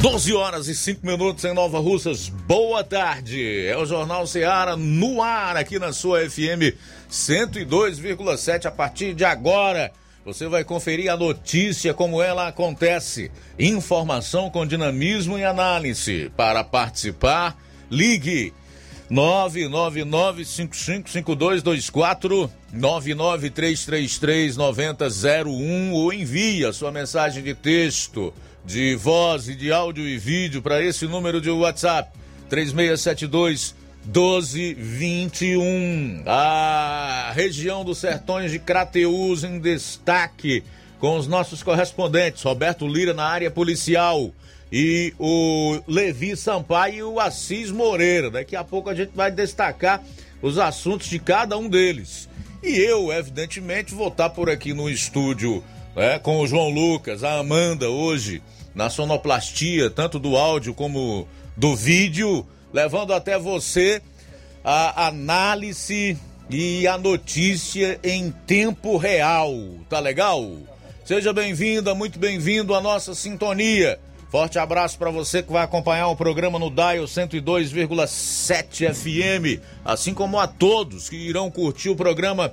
12 horas e 5 minutos em Nova Russas. Boa tarde. É o Jornal Ceará no ar aqui na sua FM 102,7 a partir de agora. Você vai conferir a notícia como ela acontece. Informação com dinamismo e análise. Para participar, ligue 999555224 993339001 ou envie a sua mensagem de texto de voz e de áudio e vídeo para esse número de WhatsApp 3672 1221. A região dos Sertões de Crateús em destaque com os nossos correspondentes Roberto Lira na área policial e o Levi Sampaio e o Assis Moreira. Daqui a pouco a gente vai destacar os assuntos de cada um deles. E eu, evidentemente, vou estar por aqui no estúdio né, com o João Lucas, a Amanda hoje na sonoplastia, tanto do áudio como do vídeo, levando até você a análise e a notícia em tempo real. Tá legal? Seja bem-vinda, muito bem-vindo à nossa sintonia. Forte abraço para você que vai acompanhar o programa no Dial 102,7 FM, assim como a todos que irão curtir o programa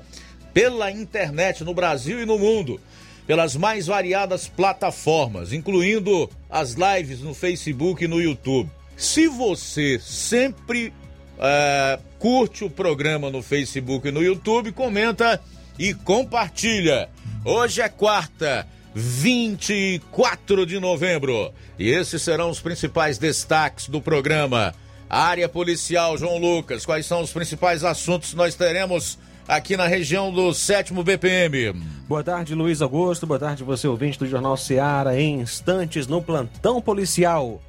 pela internet no Brasil e no mundo pelas mais variadas plataformas, incluindo as lives no Facebook e no YouTube. Se você sempre é, curte o programa no Facebook e no YouTube, comenta e compartilha. Hoje é quarta, 24 de novembro, e esses serão os principais destaques do programa. Área policial, João Lucas, quais são os principais assuntos que nós teremos aqui na região do sétimo BPM. Boa tarde, Luiz Augusto. Boa tarde, você ouvinte do Jornal Seara. Em instantes, no plantão policial.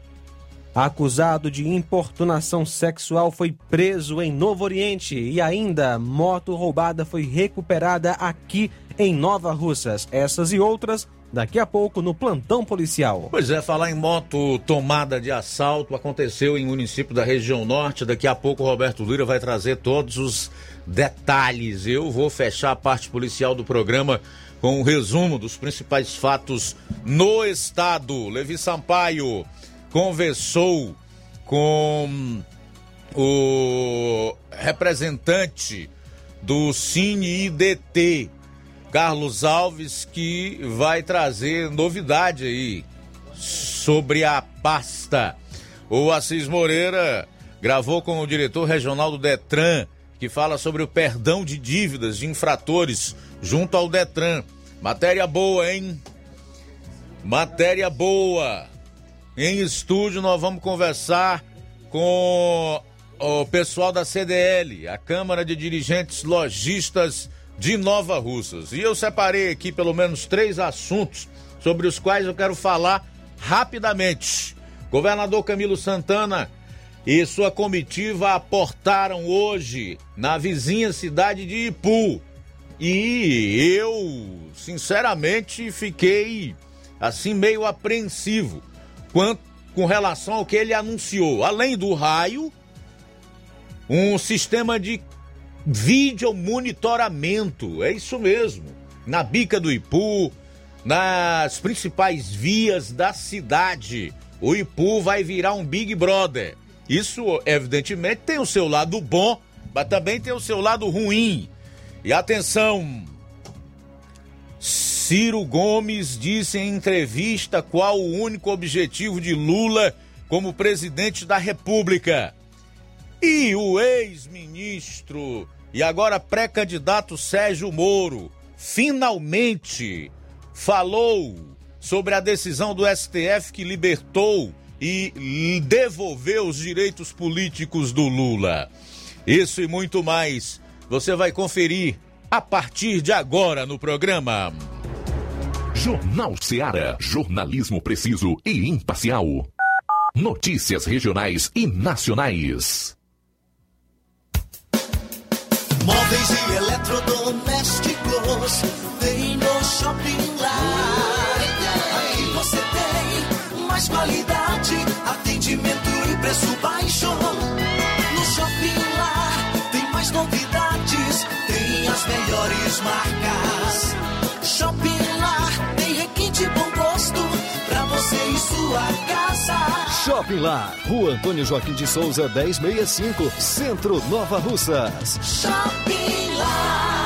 Acusado de importunação sexual foi preso em Novo Oriente e ainda moto roubada foi recuperada aqui em Nova Russas. Essas e outras daqui a pouco no plantão policial. Pois é, falar em moto tomada de assalto aconteceu em município da região norte. Daqui a pouco o Roberto Lira vai trazer todos os detalhes. Eu vou fechar a parte policial do programa com um resumo dos principais fatos no estado. Levi Sampaio conversou com o representante do Cine IDT, Carlos Alves, que vai trazer novidade aí sobre a pasta. O Assis Moreira gravou com o diretor regional do Detran, que fala sobre o perdão de dívidas de infratores junto ao Detran. Matéria boa, hein? Matéria boa. Em estúdio nós vamos conversar com o pessoal da CDL, a Câmara de Dirigentes Logistas de Nova Russas. E eu separei aqui pelo menos três assuntos sobre os quais eu quero falar rapidamente. Governador Camilo Santana e sua comitiva aportaram hoje na vizinha cidade de Ipu. E eu, sinceramente, fiquei assim meio apreensivo quanto com relação ao que ele anunciou. Além do raio, um sistema de vídeo monitoramento. É isso mesmo. Na bica do Ipu, nas principais vias da cidade. O Ipu vai virar um Big Brother. Isso, evidentemente, tem o seu lado bom, mas também tem o seu lado ruim. E atenção! Ciro Gomes disse em entrevista qual o único objetivo de Lula como presidente da República. E o ex-ministro e agora pré-candidato Sérgio Moro finalmente falou sobre a decisão do STF que libertou e devolver os direitos políticos do Lula. Isso e muito mais você vai conferir a partir de agora no programa. Jornal Seara. Jornalismo preciso e imparcial. Notícias regionais e nacionais. Móveis e eletrodomésticos tem no Shopping Lar. Aqui você tem mais qualidade, atendimento e preço baixo. No Shopping Lar tem mais novidades, tem as melhores marcas. Shopping Lar tem requinte bom gosto pra você e sua casa. Shopping Lar, Rua Antônio Joaquim de Souza, 1065, Centro Nova Russas. Shopping Lar.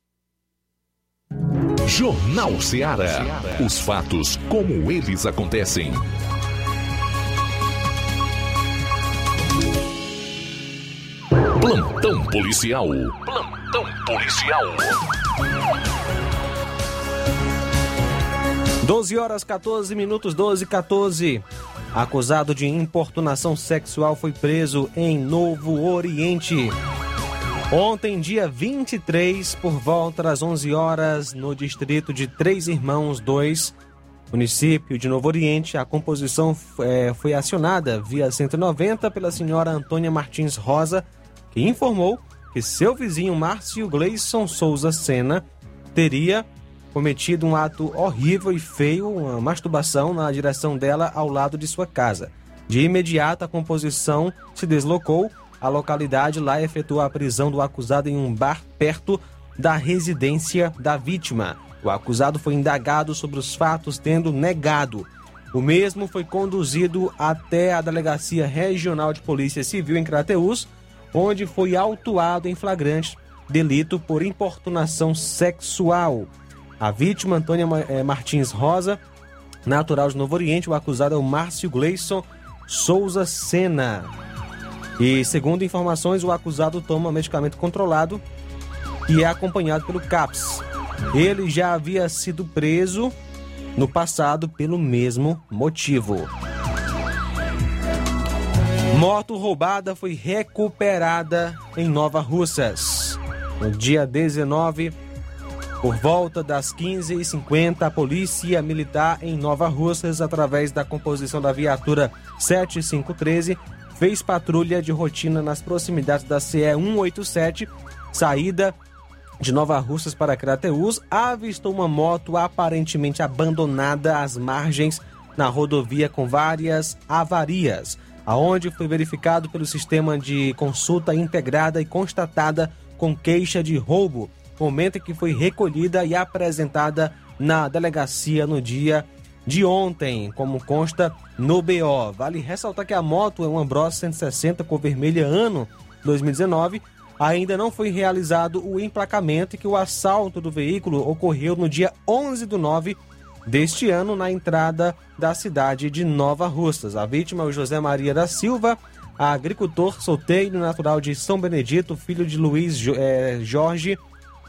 Jornal Ceará. Os fatos como eles acontecem. Plantão policial. Plantão policial. 12 horas 14 minutos, 12 e 14. Acusado de importunação sexual foi preso em Novo Oriente. Ontem, dia 23, por volta das 11 horas, no distrito de Três Irmãos 2, município de Novo Oriente, a composição eh, foi acionada via 190 pela senhora Antônia Martins Rosa, que informou que seu vizinho Márcio Gleison Souza Sena teria cometido um ato horrível e feio, uma masturbação na direção dela ao lado de sua casa. De imediato, a composição se deslocou à localidade lá efetuou a prisão do acusado em um bar perto da residência da vítima. O acusado foi indagado sobre os fatos, tendo negado. O mesmo foi conduzido até a Delegacia Regional de Polícia Civil em Crateús, onde foi autuado em flagrante delito por importunação sexual. A vítima, Antônia eh, Martins Rosa, natural de Novo Oriente. O acusado é o Márcio Gleison Souza Sena. E segundo informações, o acusado toma medicamento controlado e é acompanhado pelo CAPS. Ele já havia sido preso no passado pelo mesmo motivo. Moto roubada foi recuperada em Nova Russas. No dia 19, por volta das 15h50, a Polícia Militar em Nova Russas, através da composição da viatura 7513, fez patrulha de rotina nas proximidades da CE 187, saída de Nova Russas para Crateús, avistou uma moto aparentemente abandonada às margens na rodovia com várias avarias aonde foi verificado pelo sistema de consulta integrada e constatada com queixa de roubo, momento em que foi recolhida e apresentada na delegacia no dia de ontem, como consta no BO. Vale ressaltar que a moto é uma Bros 160 cor vermelha ano 2019. Ainda não foi realizado o emplacamento e que o assalto do veículo ocorreu no dia 11 do 9 deste ano na entrada da cidade de Nova Russas. A vítima é o José Maria da Silva, agricultor solteiro natural de São Benedito, filho de Luiz é, Jorge,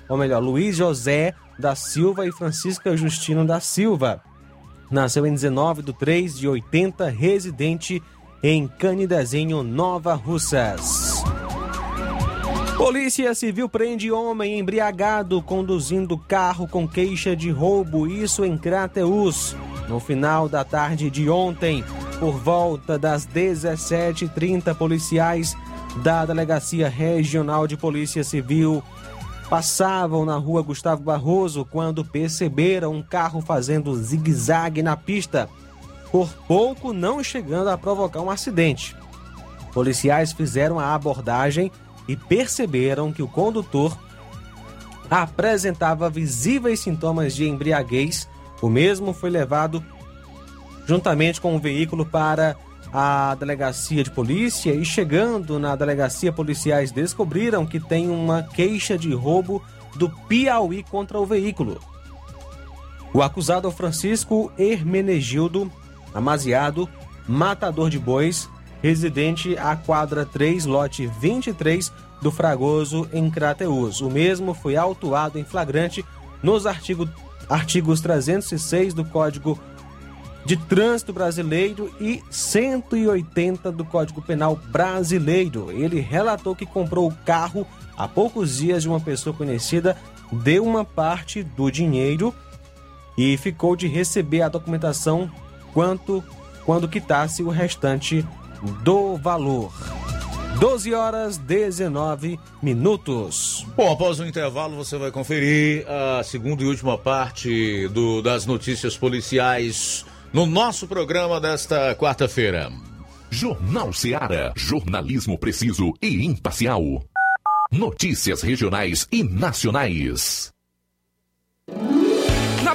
ou melhor, Luiz José da Silva e Francisca Justino da Silva. Nasceu em 19 de 3 de 80, residente em Canidezinho, Nova Russas. Polícia Civil prende homem embriagado conduzindo carro com queixa de roubo, isso em Crateus. No final da tarde de ontem, por volta das 17h30, policiais da Delegacia Regional de Polícia Civil passavam na rua Gustavo Barroso quando perceberam um carro fazendo zigue-zague na pista, por pouco não chegando a provocar um acidente. Policiais fizeram a abordagem e perceberam que o condutor apresentava visíveis sintomas de embriaguez. O mesmo foi levado juntamente com o veículo para a delegacia de polícia e chegando na delegacia policiais descobriram que tem uma queixa de roubo do Piauí contra o veículo. O acusado é o Francisco Hermenegildo Amaziado, matador de bois, residente à quadra 3, lote 23 do Fragoso, em Crateus. O mesmo foi autuado em flagrante nos artigo, artigos 306 do Código de Trânsito Brasileiro e 180 do Código Penal Brasileiro. Ele relatou que comprou o carro há poucos dias de uma pessoa conhecida, deu uma parte do dinheiro e ficou de receber a documentação quanto quando quitasse o restante do valor. 12 horas 19 minutos. Bom, após o intervalo você vai conferir a segunda e última parte do, das notícias policiais no nosso programa desta quarta-feira. Jornal Seara. Jornalismo preciso e imparcial. Notícias regionais e nacionais. Na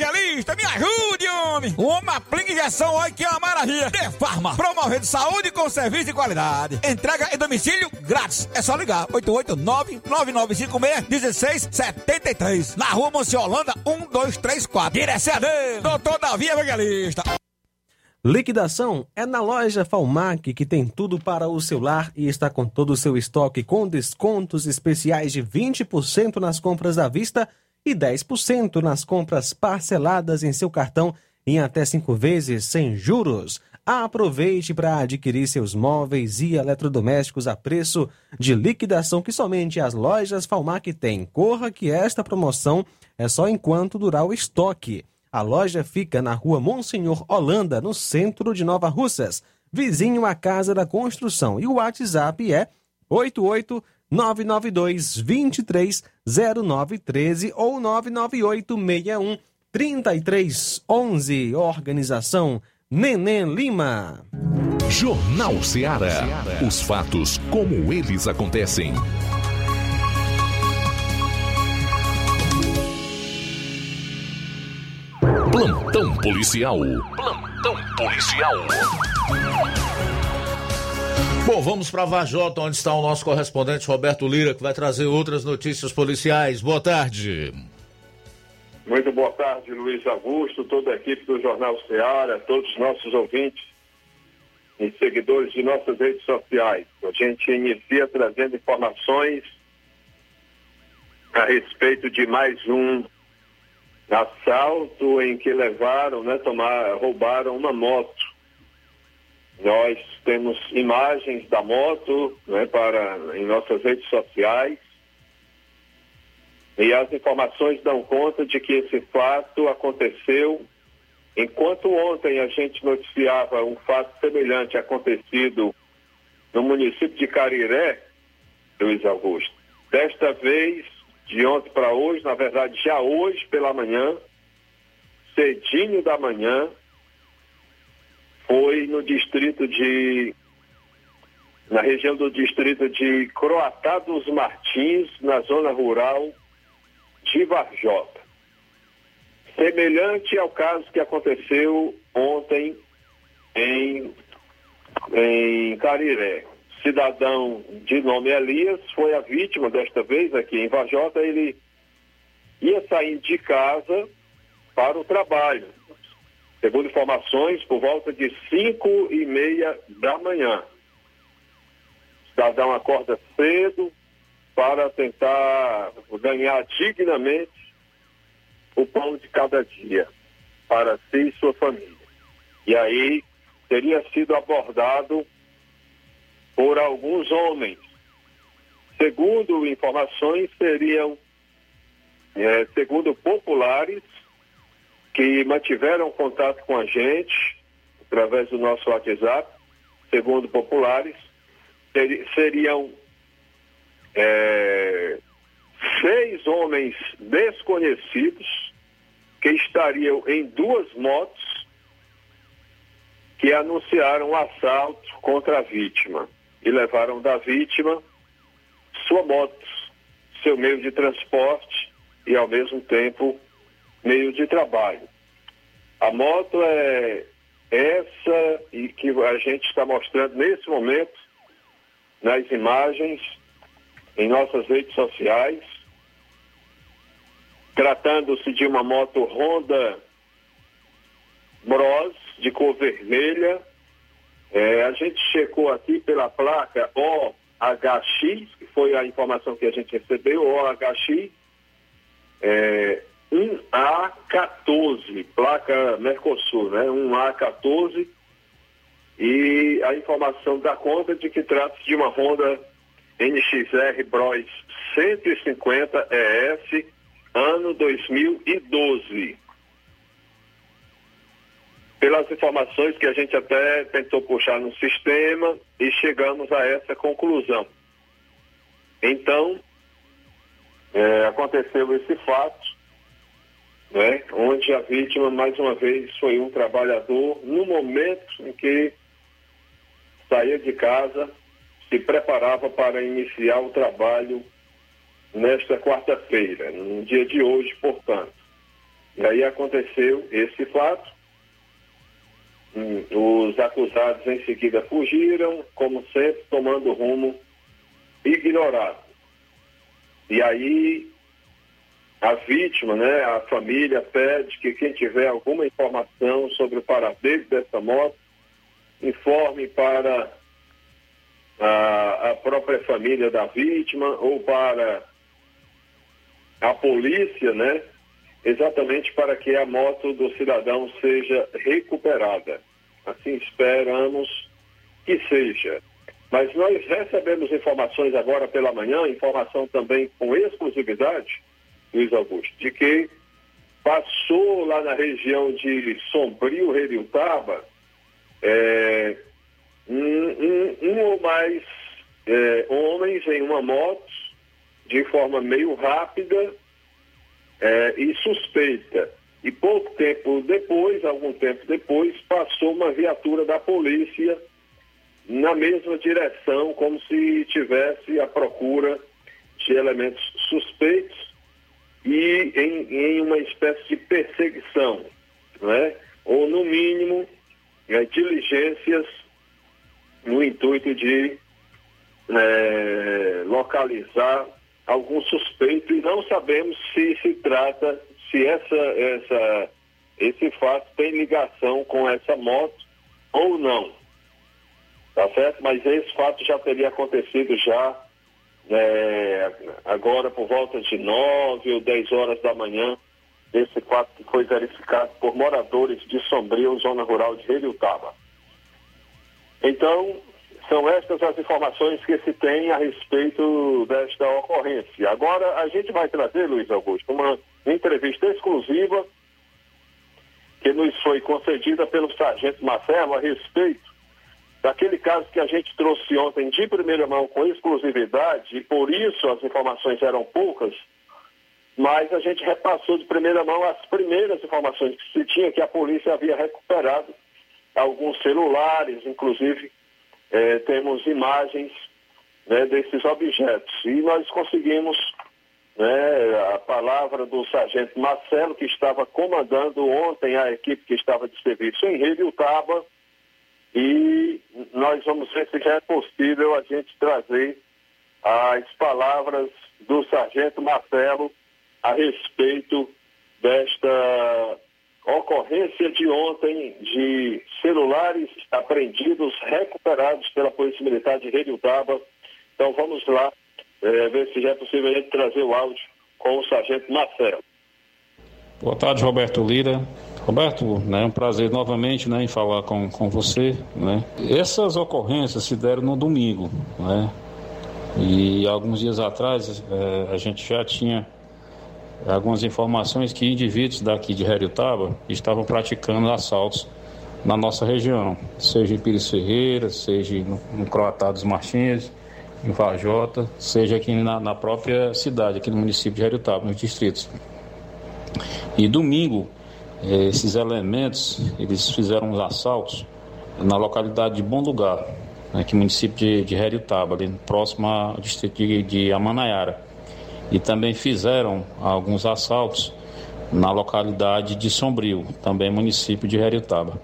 Evangelista, me ajude, homem. Uma aplica injeção, olha que é uma maravilha. De Farma, promovendo saúde com serviço de qualidade. Entrega em domicílio grátis. É só ligar, 889-9956-1673. Na rua Monsiolanda, 1234. Direção a doutor Davi Evangelista. Liquidação é na loja Falmac, que tem tudo para o seu lar e está com todo o seu estoque com descontos especiais de 20% nas compras à vista e 10% nas compras parceladas em seu cartão em até cinco vezes sem juros. Aproveite para adquirir seus móveis e eletrodomésticos a preço de liquidação que somente as lojas Falmac têm. Corra que esta promoção é só enquanto durar o estoque. A loja fica na rua Monsenhor Holanda, no centro de Nova Russas, vizinho à Casa da Construção. E o WhatsApp é 88 992 23 0913 ou 998 61 3311. Organização Neném Lima. Jornal Ceará. Os fatos como eles acontecem. Plantão policial. Plantão policial. Bom, vamos para Vajota, onde está o nosso correspondente Roberto Lira, que vai trazer outras notícias policiais. Boa tarde. Muito boa tarde, Luiz Augusto, toda a equipe do Jornal Ceará, todos os nossos ouvintes e seguidores de nossas redes sociais. A gente inicia trazendo informações a respeito de mais um assalto em que levaram, né, tomar, roubaram uma moto. Nós temos imagens da moto né, para, em nossas redes sociais e as informações dão conta de que esse fato aconteceu enquanto ontem a gente noticiava um fato semelhante acontecido no município de Cariré, Luiz Augusto. Desta vez, de ontem para hoje, na verdade já hoje pela manhã, cedinho da manhã, foi no distrito de na região do distrito de Croatá dos Martins, na zona rural de Varjota. Semelhante ao caso que aconteceu ontem em, em Cariré. Cidadão de nome Elias foi a vítima desta vez aqui em Varjota. Ele ia saindo de casa para o trabalho. Segundo informações, por volta de cinco e meia da manhã. O cidadão acorda cedo para tentar ganhar dignamente o pão de cada dia para si e sua família. E aí teria sido abordado por alguns homens. Segundo informações, seriam, é, segundo populares, que mantiveram contato com a gente através do nosso WhatsApp, segundo populares, ter, seriam é, seis homens desconhecidos que estariam em duas motos que anunciaram um assalto contra a vítima e levaram da vítima sua moto, seu meio de transporte e ao mesmo tempo meio de trabalho. A moto é essa e que a gente está mostrando nesse momento nas imagens em nossas redes sociais. Tratando-se de uma moto Honda Bros de cor vermelha. É, a gente checou aqui pela placa OHX, que foi a informação que a gente recebeu, OHX é, 1A14, placa Mercosul, né? 1A14. E a informação dá conta de que trata-se de uma Honda NXR Bros 150 ES, ano 2012. Pelas informações que a gente até tentou puxar no sistema e chegamos a essa conclusão. Então, é, aconteceu esse fato, né, onde a vítima, mais uma vez, foi um trabalhador no momento em que saía de casa se preparava para iniciar o trabalho nesta quarta-feira, no dia de hoje, portanto. E aí aconteceu esse fato. Hum, os acusados em seguida fugiram, como sempre, tomando rumo ignorado. E aí a vítima, né, a família pede que quem tiver alguma informação sobre o paradeiro dessa moto, informe para a, a própria família da vítima ou para a polícia, né? Exatamente para que a moto do cidadão seja recuperada. Assim esperamos que seja. Mas nós recebemos informações agora pela manhã, informação também com exclusividade, Luiz Augusto, de que passou lá na região de Sombrio, Reriutaba, é, um, um, um ou mais é, homens em uma moto de forma meio rápida é, e suspeita. E pouco tempo depois, algum tempo depois, passou uma viatura da polícia na mesma direção, como se tivesse a procura de elementos suspeitos e em, em uma espécie de perseguição. né, ou no mínimo diligências no intuito de né, localizar algum suspeito e não sabemos se se trata, se essa, essa, esse fato tem ligação com essa moto ou não. Tá certo? Mas esse fato já teria acontecido já é, agora por volta de 9 ou 10 horas da manhã, esse fato que foi verificado por moradores de Sombrio, zona rural de Taba. Então, são estas as informações que se tem a respeito desta ocorrência. Agora, a gente vai trazer, Luiz Augusto, uma entrevista exclusiva que nos foi concedida pelo sargento Marcelo a respeito daquele caso que a gente trouxe ontem de primeira mão com exclusividade, e por isso as informações eram poucas, mas a gente repassou de primeira mão as primeiras informações que se tinha, que a polícia havia recuperado alguns celulares, inclusive eh, temos imagens né, desses objetos. E nós conseguimos né, a palavra do sargento Marcelo, que estava comandando ontem a equipe que estava de serviço em Utaba, e nós vamos ver se já é possível a gente trazer as palavras do sargento Marcelo a respeito desta ocorrência de ontem de celulares apreendidos, recuperados pela Polícia Militar de Redutaba. Então vamos lá é, ver se já é possível a gente trazer o áudio com o sargento Marcelo. Boa tarde, Roberto Lira. Roberto, né, é um prazer novamente né, em falar com, com você. Né. Essas ocorrências se deram no domingo. Né, e alguns dias atrás é, a gente já tinha algumas informações que indivíduos daqui de Heriotaba estavam praticando assaltos na nossa região, seja em Pires Ferreira, seja no, no Croatá dos Martins, em Vajota, seja aqui na, na, própria cidade, aqui no município de Heriotaba, nos distritos. E domingo, esses elementos, eles fizeram os assaltos na localidade de Bom Lugar, aqui no município de, de Heriotaba, ali próximo ao distrito de, de Amanaiara e também fizeram alguns assaltos na localidade de Sombrio, também município de Heriotaba.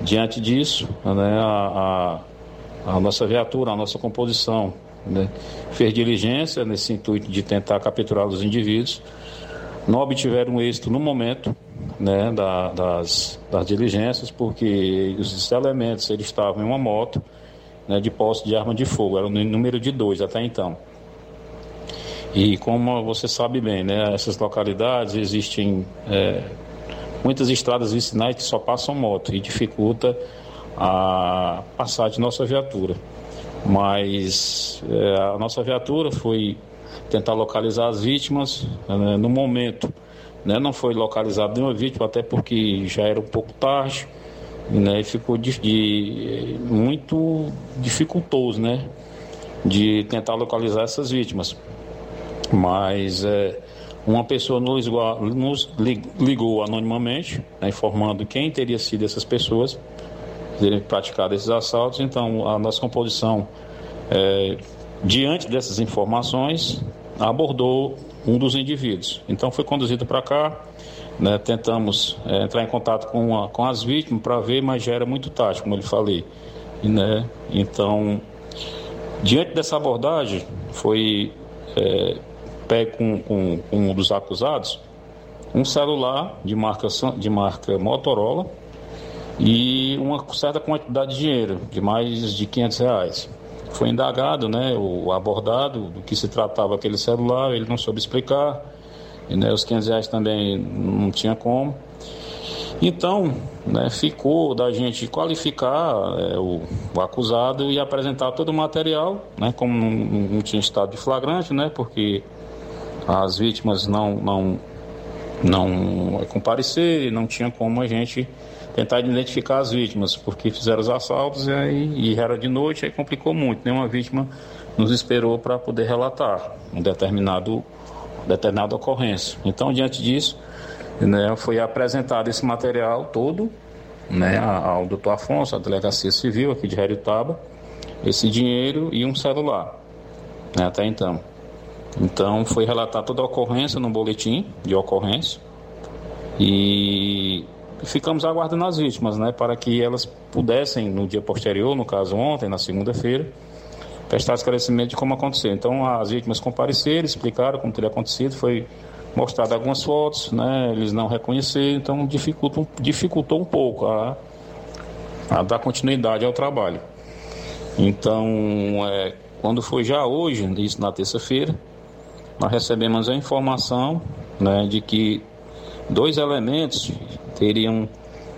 Diante disso, né, a, a, a, nossa viatura, a nossa composição, né, fez diligência nesse intuito de tentar capturar os indivíduos. Não obtiveram êxito no momento né, da, das, das diligências, porque os elementos eles estavam em uma moto né, de posse de arma de fogo, era o número de dois até então. E como você sabe bem, né, essas localidades existem é, muitas estradas vicinais que só passam moto e dificulta a passar de nossa viatura. Mas é, a nossa viatura foi tentar localizar as vítimas né, no momento. Né, não foi localizada nenhuma vítima, até porque já era um pouco tarde né, e ficou de, de, muito dificultoso né, de tentar localizar essas vítimas. Mas é, uma pessoa nos, nos ligou anonimamente, né, informando quem teria sido essas pessoas terem praticado esses assaltos. Então, a nossa composição, é, diante dessas informações, abordou um dos indivíduos. Então, foi conduzido para cá. Né, tentamos é, entrar em contato com, a, com as vítimas para ver, mas já era muito tarde, como eu lhe falei. E, né, então, diante dessa abordagem, foi é, pega com, com, com um dos acusados um celular de marca, de marca Motorola e uma certa quantidade de dinheiro, de mais de 500 reais. Foi indagado, né, o abordado, do que se tratava aquele celular, ele não soube explicar, e né, os 500 reais também não tinha como. Então, né, ficou da gente qualificar é, o, o, acusado e apresentar todo o material, né, como não, não tinha estado de flagrante, né, porque as vítimas não, não, não compareceram, não tinha como a gente tentar identificar as vítimas, porque fizeram os assaltos e, aí, e era de noite, aí complicou muito. Nenhuma vítima nos esperou para poder relatar um determinado determinada ocorrência. Então, diante disso, né, foi apresentado esse material todo né, ao doutor Afonso, a delegacia civil aqui de Heritaba, esse dinheiro e um celular, né, até então. Então foi relatar toda a ocorrência no boletim de ocorrência e ficamos aguardando as vítimas, né, para que elas pudessem, no dia posterior, no caso ontem, na segunda-feira, prestar esclarecimento de como aconteceu. Então, as vítimas compareceram, explicaram como teria acontecido, foi mostrado algumas fotos, né, eles não reconheceram, então dificultou, dificultou um pouco a, a dar continuidade ao trabalho. Então, é, quando foi já hoje, isso na terça-feira, nós recebemos a informação né, de que dois elementos teriam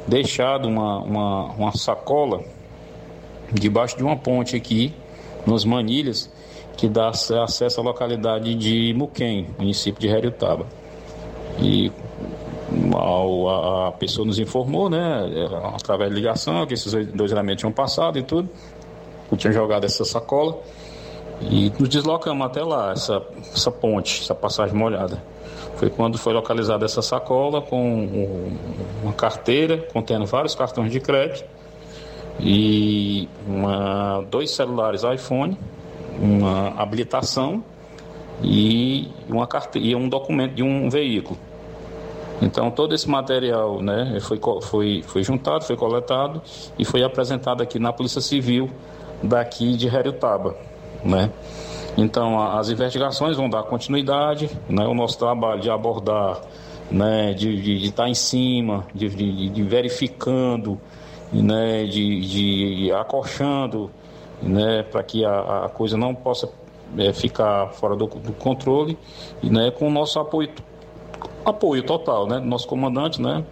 deixado uma, uma, uma sacola debaixo de uma ponte aqui, nos Manilhas, que dá acesso à localidade de Muquem, município de Heriotaba. E a, a, pessoa nos informou, né, através de ligação, que esses dois elementos tinham passado e tudo, que tinham jogado essa sacola. E nos deslocamos até lá, essa, essa ponte, essa passagem molhada. Foi quando foi localizada essa sacola com uma carteira contendo vários cartões de crédito e uma, dois celulares iPhone, uma habilitação e, uma carteira, e um documento de um veículo. Então todo esse material né, foi, foi, foi juntado, foi coletado e foi apresentado aqui na Polícia Civil daqui de Heriotaba. Né? Então, as investigações vão dar continuidade, né? o nosso trabalho de abordar, né? de, de, de estar em cima, de, de, de verificando, né? de, de né? para que a, a, coisa não possa é, ficar fora do, do controle, né? com o nosso apoio, apoio total né? nosso comandante, né?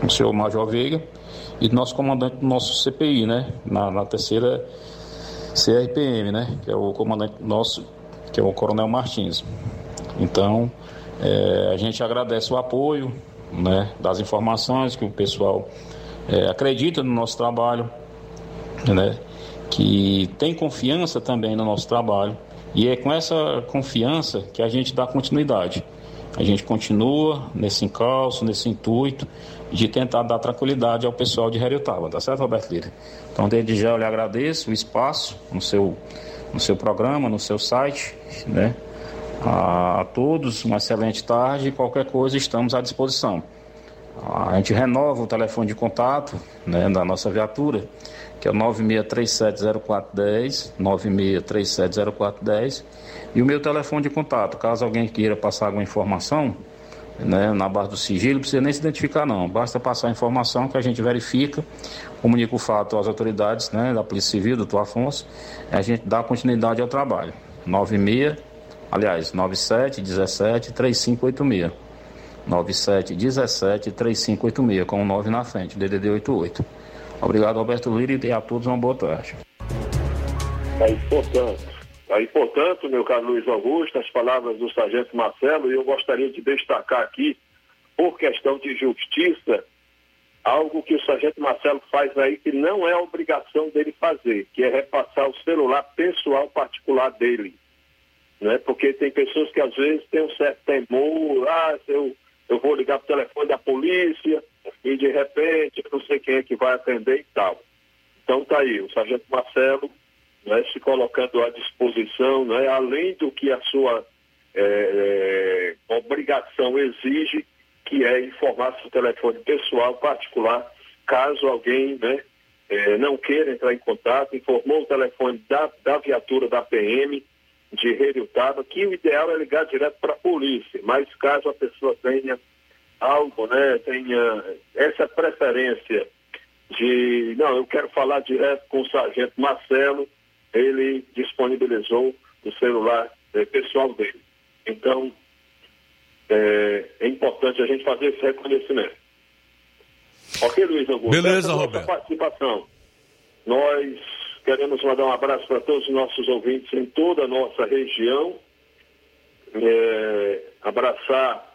o senhor Major Veiga, e do nosso comandante do nosso CPI, né? na, na terceira CRPM, né? Que é o comandante nosso, que é o Coronel Martins. Então, é, a gente agradece o apoio, né? Das informações que o pessoal é, acredita no nosso trabalho, né? Que tem confiança também no nosso trabalho. E é com essa confiança que a gente dá continuidade. A gente continua nesse encalço, nesse intuito de tentar dar tranquilidade ao pessoal de Heriotaba, tá certo, Roberto Lira? Então, desde já eu lhe agradeço o espaço no seu, no seu programa, no seu site, né? A, todos, uma excelente tarde qualquer coisa estamos à disposição. A gente renova o telefone de contato né, da nossa viatura, que é o 96370410, 96370410, e o meu telefone de contato, caso alguém queira passar alguma informação, né, na base do sigilo, não precisa nem se identificar não, basta passar a informação que a gente verifica, comunica o fato às autoridades né, da Polícia Civil, doutor Afonso, e a gente dá continuidade ao trabalho. 96, aliás, 97 17 3586. 97 17 3586, com o 9 na frente, DDD 88. Obrigado, Alberto Lira, e a todos uma boa tarde. Aí, portanto, aí, portanto, meu caro Luiz Augusto, as palavras do Sargento Marcelo, e eu gostaria de destacar aqui, por questão de justiça, algo que o Sargento Marcelo faz aí que não é obrigação dele fazer, que é repassar o celular pessoal particular dele. Né? Porque tem pessoas que às vezes têm um certo temor, ah, eu, eu vou ligar para o telefone da polícia, e de repente eu não sei quem é que vai atender e tal. Então tá aí, o Sargento Marcelo né, se colocando à disposição, né, além do que a sua é, obrigação exige, que é informar seu telefone pessoal particular, caso alguém né, é, não queira entrar em contato, informou o telefone da, da viatura da PM de Heriutaba, que o ideal é ligar direto para a polícia, mas caso a pessoa tenha algo, né, tenha essa preferência de, não, eu quero falar direto com o sargento Marcelo, ele disponibilizou o celular é, pessoal dele. Então, é, é, importante a gente fazer esse reconhecimento. Ok, Luiz Augusto? Beleza, Essa Roberto. participação. Nós queremos mandar um abraço para todos os nossos ouvintes em toda a nossa região. É, abraçar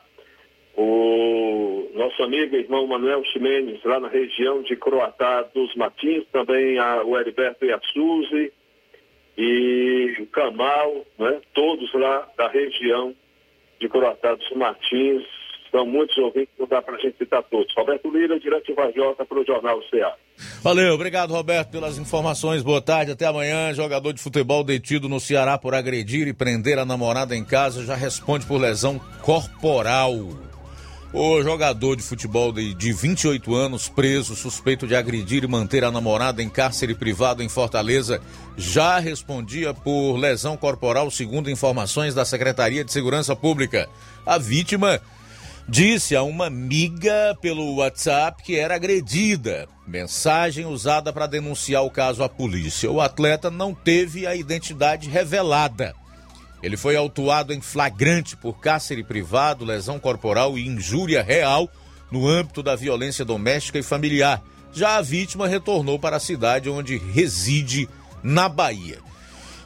o nosso amigo irmão Manuel Ximenes, lá na região de Croatá dos Matins, também a, o Heriberto Iassuzi e o Camal, né? todos lá da região de Croatá dos Martins. São muitos ouvintes, não dá para a gente citar todos. Roberto Lira, direto de Varjota, para o Jornal CA. Valeu, obrigado Roberto pelas informações. Boa tarde, até amanhã. Jogador de futebol detido no Ceará por agredir e prender a namorada em casa já responde por lesão corporal. O jogador de futebol de, de 28 anos, preso, suspeito de agredir e manter a namorada em cárcere privado em Fortaleza, já respondia por lesão corporal, segundo informações da Secretaria de Segurança Pública. A vítima disse a uma amiga pelo WhatsApp que era agredida. Mensagem usada para denunciar o caso à polícia. O atleta não teve a identidade revelada. Ele foi autuado em flagrante por cárcere privado, lesão corporal e injúria real no âmbito da violência doméstica e familiar. Já a vítima retornou para a cidade onde reside, na Bahia.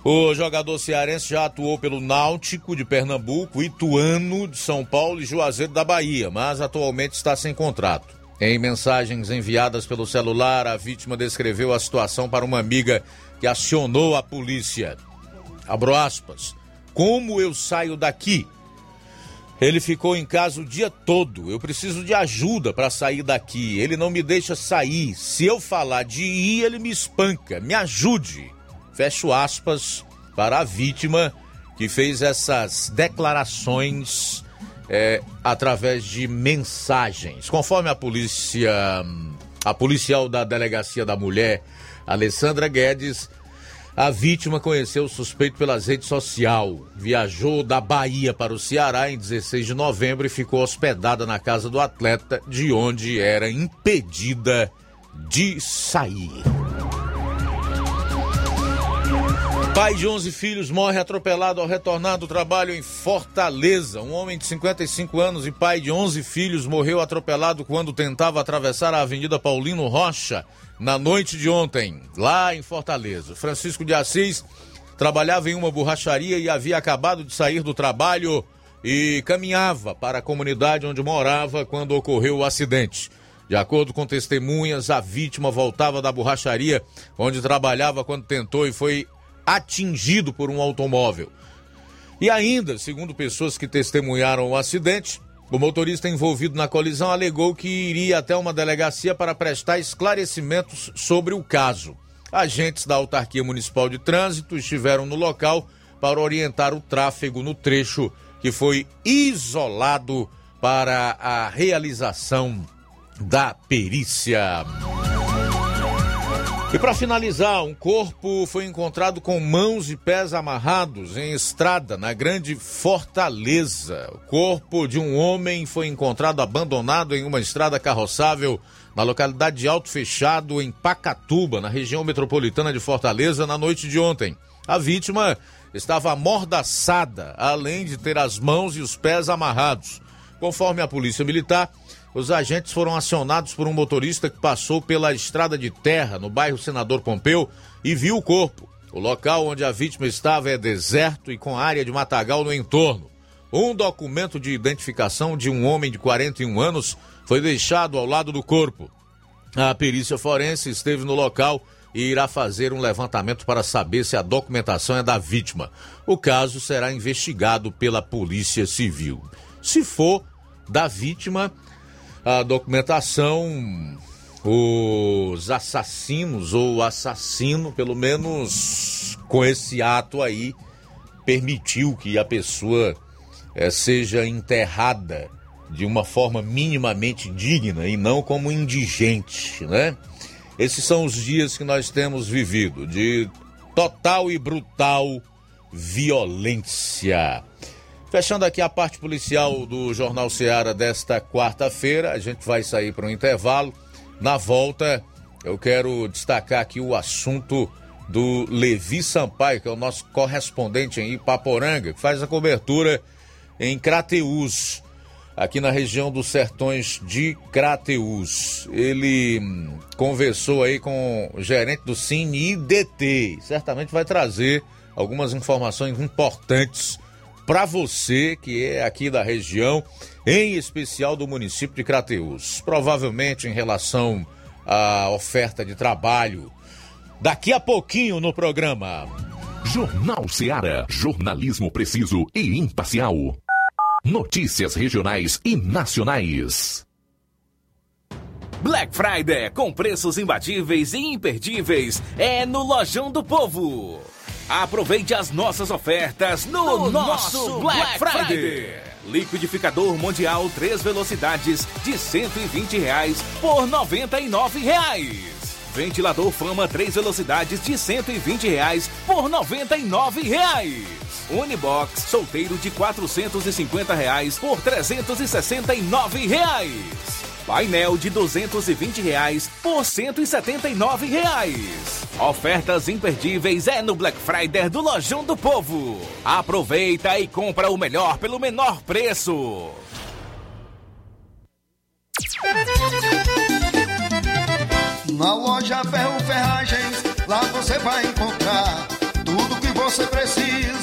O jogador cearense já atuou pelo Náutico de Pernambuco, Ituano de São Paulo e Juazeiro da Bahia, mas atualmente está sem contrato. Em mensagens enviadas pelo celular, a vítima descreveu a situação para uma amiga que acionou a polícia. Abro aspas. Como eu saio daqui? Ele ficou em casa o dia todo. Eu preciso de ajuda para sair daqui. Ele não me deixa sair. Se eu falar de ir, ele me espanca. Me ajude. Fecho aspas para a vítima que fez essas declarações é, através de mensagens. Conforme a polícia, a policial da delegacia da mulher, Alessandra Guedes, a vítima conheceu o suspeito pelas redes sociais. Viajou da Bahia para o Ceará em 16 de novembro e ficou hospedada na casa do atleta, de onde era impedida de sair. Pai de 11 filhos morre atropelado ao retornar do trabalho em Fortaleza. Um homem de 55 anos e pai de 11 filhos morreu atropelado quando tentava atravessar a Avenida Paulino Rocha na noite de ontem, lá em Fortaleza. Francisco de Assis trabalhava em uma borracharia e havia acabado de sair do trabalho e caminhava para a comunidade onde morava quando ocorreu o acidente. De acordo com testemunhas, a vítima voltava da borracharia onde trabalhava quando tentou e foi atingido por um automóvel. E ainda, segundo pessoas que testemunharam o acidente, o motorista envolvido na colisão alegou que iria até uma delegacia para prestar esclarecimentos sobre o caso. Agentes da Autarquia Municipal de Trânsito estiveram no local para orientar o tráfego no trecho que foi isolado para a realização da perícia. E para finalizar, um corpo foi encontrado com mãos e pés amarrados em estrada na Grande Fortaleza. O corpo de um homem foi encontrado abandonado em uma estrada carroçável na localidade de Alto Fechado, em Pacatuba, na região metropolitana de Fortaleza, na noite de ontem. A vítima estava amordaçada, além de ter as mãos e os pés amarrados. Conforme a Polícia Militar, os agentes foram acionados por um motorista que passou pela estrada de terra no bairro Senador Pompeu e viu o corpo. O local onde a vítima estava é deserto e com área de matagal no entorno. Um documento de identificação de um homem de 41 anos foi deixado ao lado do corpo. A perícia forense esteve no local e irá fazer um levantamento para saber se a documentação é da vítima. O caso será investigado pela Polícia Civil. Se for da vítima, a documentação, os assassinos ou assassino, pelo menos com esse ato aí, permitiu que a pessoa é, seja enterrada de uma forma minimamente digna e não como indigente, né? Esses são os dias que nós temos vivido de total e brutal violência. Fechando aqui a parte policial do Jornal Seara desta quarta-feira, a gente vai sair para um intervalo. Na volta, eu quero destacar aqui o assunto do Levi Sampaio, que é o nosso correspondente em Ipaporanga, que faz a cobertura em Crateús, aqui na região dos Sertões de Crateús. Ele hum, conversou aí com o gerente do Cine IDT, certamente vai trazer algumas informações importantes para você que é aqui da região, em especial do município de Crateús. Provavelmente em relação à oferta de trabalho. Daqui a pouquinho no programa. Jornal Seara. Jornalismo preciso e imparcial. Notícias regionais e nacionais. Black Friday com preços imbatíveis e imperdíveis é no Lojão do Povo. Aproveite as nossas ofertas no, no nosso Black, Black Friday. Friday. Liquidificador Mundial 3 velocidades de 120 reais por 99 reais. Ventilador Fama 3 velocidades de 120 reais por 99 reais. Unibox solteiro de 450 reais por 369 reais. Painel de 220 reais por 179 reais. Ofertas imperdíveis é no Black Friday do Lojão do Povo. Aproveita e compra o melhor pelo menor preço. Na loja Ferro Ferragens, lá você vai encontrar tudo que você precisa,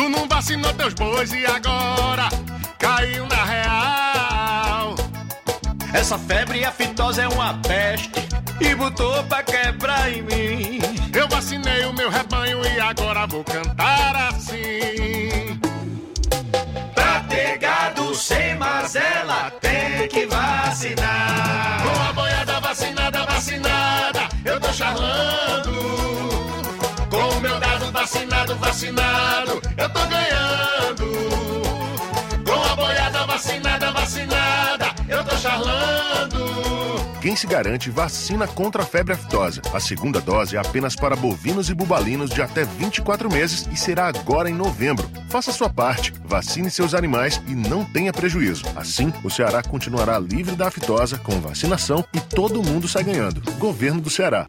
Tu não vacinou teus bois e agora caiu na real. Essa febre aftosa é uma peste e botou pra quebrar em mim. Eu vacinei o meu rebanho e agora vou cantar assim. Pra ter gado sem mazela, tem que vacinar. Com a boiada vacinada, vacinada, eu tô charlando. Vacinado, vacinado, eu tô ganhando. Com a boiada vacinada, vacinada, eu tô charlando. Quem se garante vacina contra a febre aftosa. A segunda dose é apenas para bovinos e bubalinos de até 24 meses e será agora em novembro. Faça sua parte, vacine seus animais e não tenha prejuízo. Assim, o Ceará continuará livre da aftosa com vacinação e todo mundo sai ganhando. Governo do Ceará.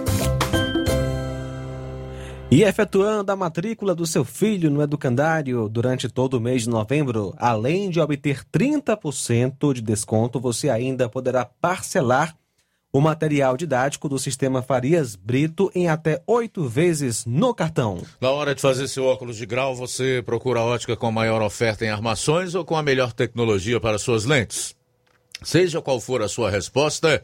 E efetuando a matrícula do seu filho no educandário durante todo o mês de novembro, além de obter 30% de desconto, você ainda poderá parcelar o material didático do sistema Farias Brito em até oito vezes no cartão. Na hora de fazer seu óculos de grau, você procura a ótica com maior oferta em armações ou com a melhor tecnologia para suas lentes? Seja qual for a sua resposta,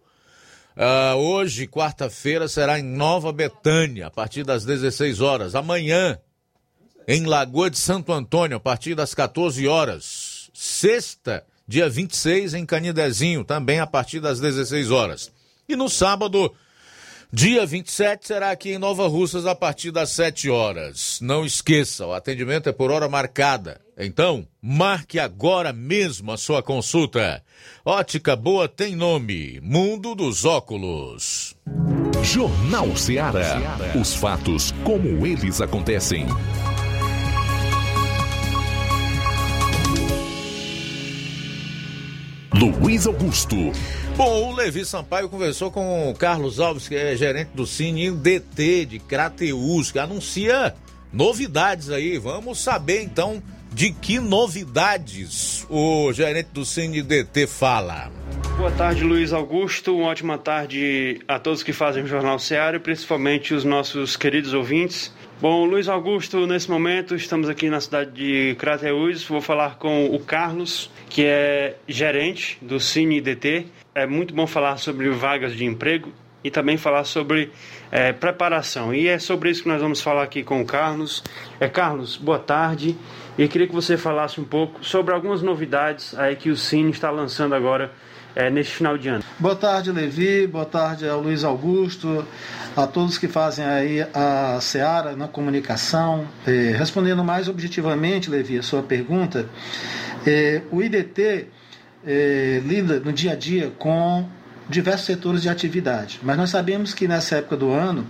Uh, hoje, quarta-feira, será em Nova Betânia, a partir das 16 horas. Amanhã, em Lagoa de Santo Antônio, a partir das 14 horas. Sexta, dia 26, em Canidezinho, também a partir das 16 horas. E no sábado, Dia 27 será aqui em Nova Russas a partir das 7 horas. Não esqueça, o atendimento é por hora marcada. Então, marque agora mesmo a sua consulta. Ótica Boa tem nome: Mundo dos Óculos. Jornal Ceará. Os fatos como eles acontecem. Luiz Augusto. Bom, o Levi Sampaio conversou com o Carlos Alves, que é gerente do Cine DT de Crateus, que anuncia novidades aí. Vamos saber então de que novidades o gerente do Cine DT fala. Boa tarde, Luiz Augusto. Uma ótima tarde a todos que fazem o Jornal Ceará, principalmente os nossos queridos ouvintes. Bom, Luiz Augusto, nesse momento estamos aqui na cidade de Crateús. Vou falar com o Carlos, que é gerente do Cine DT. É muito bom falar sobre vagas de emprego e também falar sobre é, preparação. E é sobre isso que nós vamos falar aqui com o Carlos. É, Carlos, boa tarde. E queria que você falasse um pouco sobre algumas novidades aí que o Cine está lançando agora é, neste final de ano. Boa tarde, Levi. Boa tarde ao Luiz Augusto, a todos que fazem aí a Seara na comunicação. É, respondendo mais objetivamente, Levi, a sua pergunta, é, o IDT é, lida no dia a dia com diversos setores de atividade, mas nós sabemos que nessa época do ano,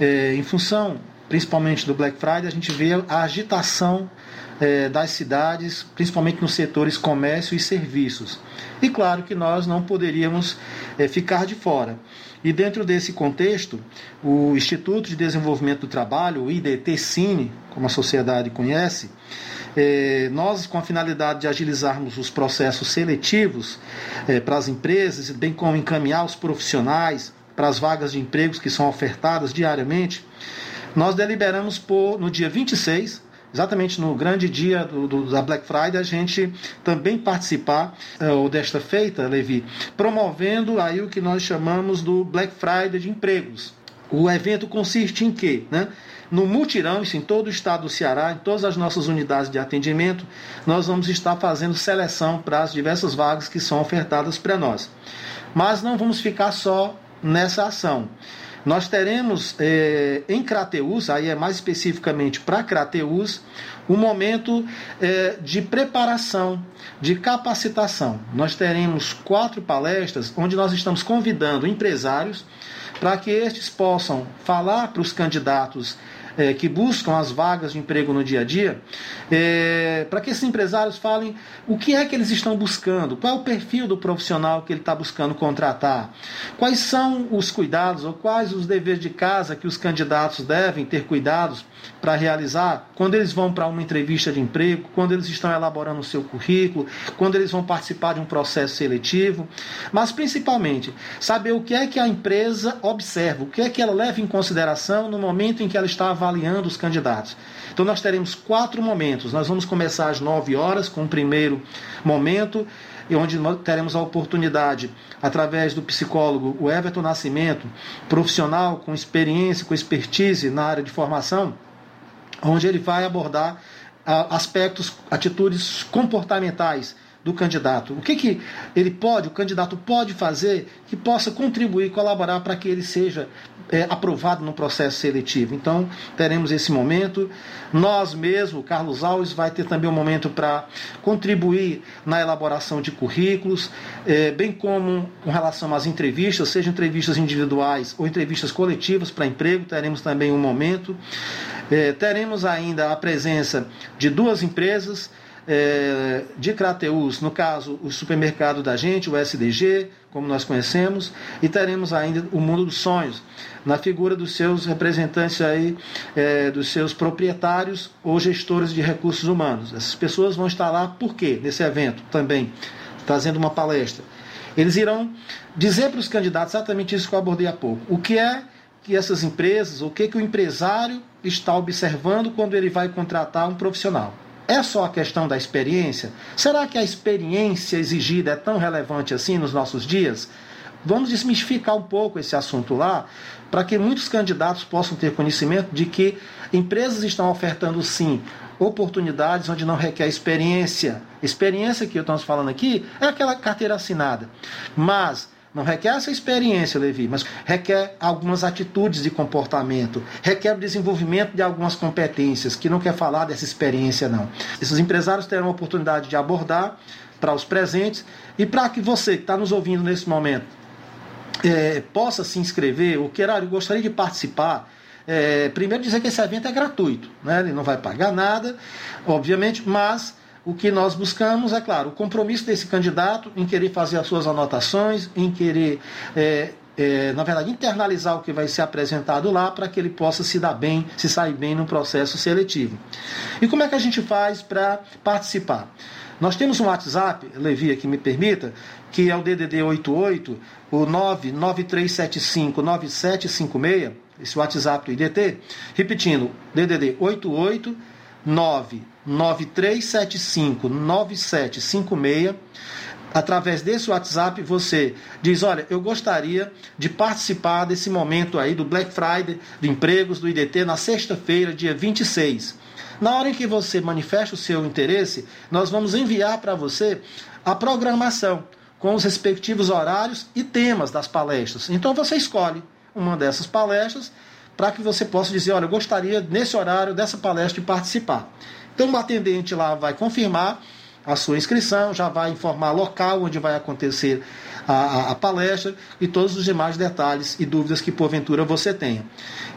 é, em função principalmente do Black Friday, a gente vê a agitação é, das cidades, principalmente nos setores comércio e serviços. E claro que nós não poderíamos é, ficar de fora. E dentro desse contexto, o Instituto de Desenvolvimento do Trabalho, o IDT-Cine, como a sociedade conhece, nós, com a finalidade de agilizarmos os processos seletivos é, para as empresas, bem como encaminhar os profissionais para as vagas de empregos que são ofertadas diariamente, nós deliberamos por, no dia 26, exatamente no grande dia do, do, da Black Friday, a gente também participar, uh, desta feita, Levi, promovendo aí o que nós chamamos do Black Friday de empregos. O evento consiste em quê? Né? No mutirão, isso em todo o estado do Ceará, em todas as nossas unidades de atendimento, nós vamos estar fazendo seleção para as diversas vagas que são ofertadas para nós. Mas não vamos ficar só nessa ação. Nós teremos eh, em Crateus, aí é mais especificamente para Crateus, um momento eh, de preparação, de capacitação. Nós teremos quatro palestras onde nós estamos convidando empresários para que estes possam falar para os candidatos é, que buscam as vagas de emprego no dia a dia, é, para que esses empresários falem o que é que eles estão buscando, qual é o perfil do profissional que ele está buscando contratar, quais são os cuidados ou quais os deveres de casa que os candidatos devem ter cuidados para realizar quando eles vão para uma entrevista de emprego, quando eles estão elaborando o seu currículo, quando eles vão participar de um processo seletivo, mas principalmente saber o que é que a empresa observa, o que é que ela leva em consideração no momento em que ela está avaliando os candidatos. Então nós teremos quatro momentos. Nós vamos começar às 9 horas com o primeiro momento, e onde teremos a oportunidade, através do psicólogo o Everton Nascimento, profissional com experiência, com expertise na área de formação, onde ele vai abordar ah, aspectos, atitudes comportamentais do candidato. O que, que ele pode, o candidato pode fazer que possa contribuir, colaborar para que ele seja é, aprovado no processo seletivo. Então, teremos esse momento. Nós mesmo, Carlos Alves, vai ter também um momento para contribuir na elaboração de currículos, é, bem como com relação às entrevistas, seja entrevistas individuais ou entrevistas coletivas para emprego, teremos também um momento. É, teremos ainda a presença de duas empresas é, de Crateus, no caso, o supermercado da gente, o SDG, como nós conhecemos, e teremos ainda o mundo dos sonhos, na figura dos seus representantes aí, é, dos seus proprietários ou gestores de recursos humanos. Essas pessoas vão estar lá por quê? Nesse evento também, trazendo uma palestra. Eles irão dizer para os candidatos exatamente isso que eu abordei há pouco. O que é que essas empresas, o que, que o empresário está observando quando ele vai contratar um profissional. É só a questão da experiência? Será que a experiência exigida é tão relevante assim nos nossos dias? Vamos desmistificar um pouco esse assunto lá, para que muitos candidatos possam ter conhecimento de que empresas estão ofertando sim oportunidades onde não requer experiência. Experiência que estamos falando aqui é aquela carteira assinada. Mas não requer essa experiência, Levi, mas requer algumas atitudes de comportamento, requer o desenvolvimento de algumas competências, que não quer falar dessa experiência, não. Esses empresários terão a oportunidade de abordar para os presentes e para que você que está nos ouvindo nesse momento é, possa se inscrever, ou queira, gostaria de participar. É, primeiro dizer que esse evento é gratuito, né? ele não vai pagar nada, obviamente, mas o que nós buscamos é, claro, o compromisso desse candidato em querer fazer as suas anotações, em querer, é, é, na verdade, internalizar o que vai ser apresentado lá para que ele possa se dar bem, se sair bem no processo seletivo. E como é que a gente faz para participar? Nós temos um WhatsApp, Levi, que me permita, que é o DDD 88, o 993759756, esse WhatsApp do IDT, repetindo, DDD 88 993759756. Através desse WhatsApp você diz: Olha, eu gostaria de participar desse momento aí do Black Friday de empregos do IDT na sexta-feira, dia 26. Na hora em que você manifesta o seu interesse, nós vamos enviar para você a programação com os respectivos horários e temas das palestras. Então você escolhe uma dessas palestras para que você possa dizer, olha, eu gostaria nesse horário dessa palestra de participar. Então o atendente lá vai confirmar a sua inscrição, já vai informar local onde vai acontecer a, a, a, palestra e todos os demais detalhes e dúvidas que porventura você tenha.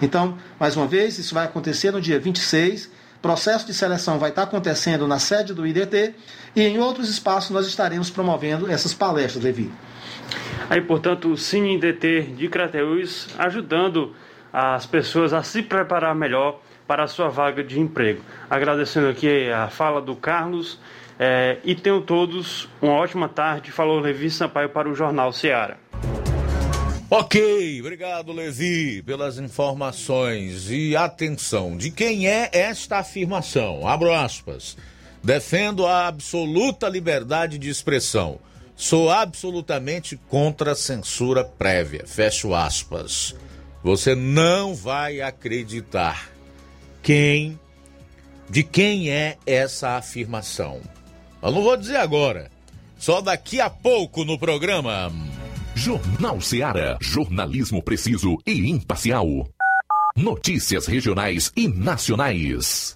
Então, mais uma vez, isso vai acontecer no dia 26. Processo de seleção vai estar acontecendo na sede do IDT e em outros espaços nós estaremos promovendo essas palestras, Levi. Aí, portanto, o Cine IDT de Crateús ajudando as pessoas a se preparar melhor para a sua vaga de emprego. Agradecendo aqui a fala do Carlos é, e tenham todos uma ótima tarde. Falou Levi Sampaio para o Jornal Seara. Ok, obrigado Levi pelas informações e atenção. De quem é esta afirmação? Abro aspas. Defendo a absoluta liberdade de expressão. Sou absolutamente contra a censura prévia. Fecho aspas. Você não vai acreditar quem de quem é essa afirmação. Eu não vou dizer agora, só daqui a pouco no programa. Jornal Seara. Jornalismo preciso e imparcial. Notícias regionais e nacionais.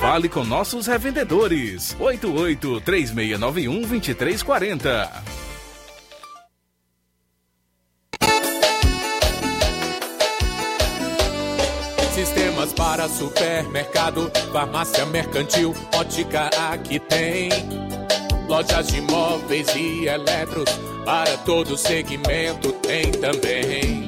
Fale com nossos revendedores. 88 3691 2340. Sistemas para supermercado, farmácia mercantil, ótica aqui tem. Lojas de móveis e eletros, para todo segmento tem também.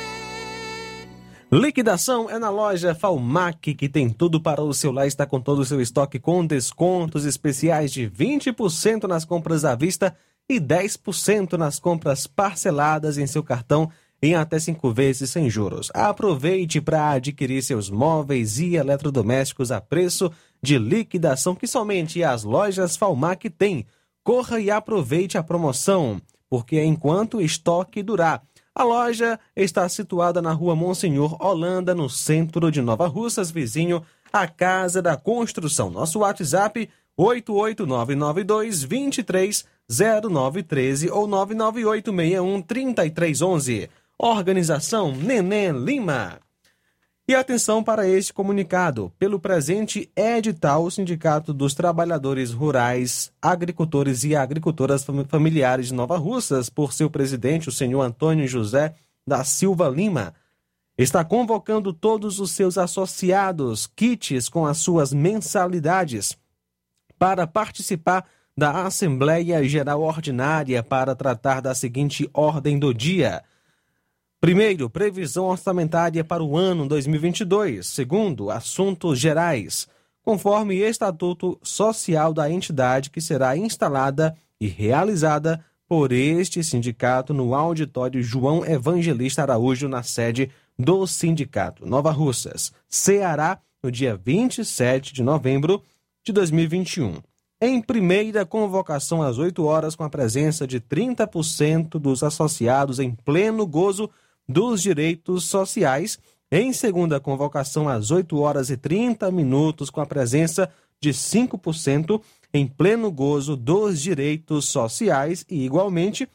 Liquidação é na loja Falmac, que tem tudo para o celular, está com todo o seu estoque com descontos especiais de 20% nas compras à vista e 10% nas compras parceladas em seu cartão em até cinco vezes sem juros. Aproveite para adquirir seus móveis e eletrodomésticos a preço de liquidação que somente as lojas Falmac têm. Corra e aproveite a promoção, porque enquanto o estoque durar. A loja está situada na rua Monsenhor Holanda, no centro de Nova Russas, vizinho à Casa da Construção. Nosso WhatsApp 88992 230913 ou 99861 3311. Organização Neném Lima. E atenção para este comunicado. Pelo presente edital, o Sindicato dos Trabalhadores Rurais, Agricultores e Agricultoras Familiares de Nova Russas, por seu presidente, o senhor Antônio José da Silva Lima, está convocando todos os seus associados, kits com as suas mensalidades, para participar da Assembleia Geral Ordinária para tratar da seguinte ordem do dia Primeiro, previsão orçamentária para o ano 2022. Segundo, assuntos gerais, conforme estatuto social da entidade que será instalada e realizada por este sindicato no auditório João Evangelista Araújo, na sede do sindicato Nova Russas, Ceará, no dia 27 de novembro de 2021. Em primeira convocação às 8 horas, com a presença de 30% dos associados em pleno gozo dos direitos sociais, em segunda convocação às 8 horas e 30 minutos, com a presença de 5% em pleno gozo dos direitos sociais e, igualmente,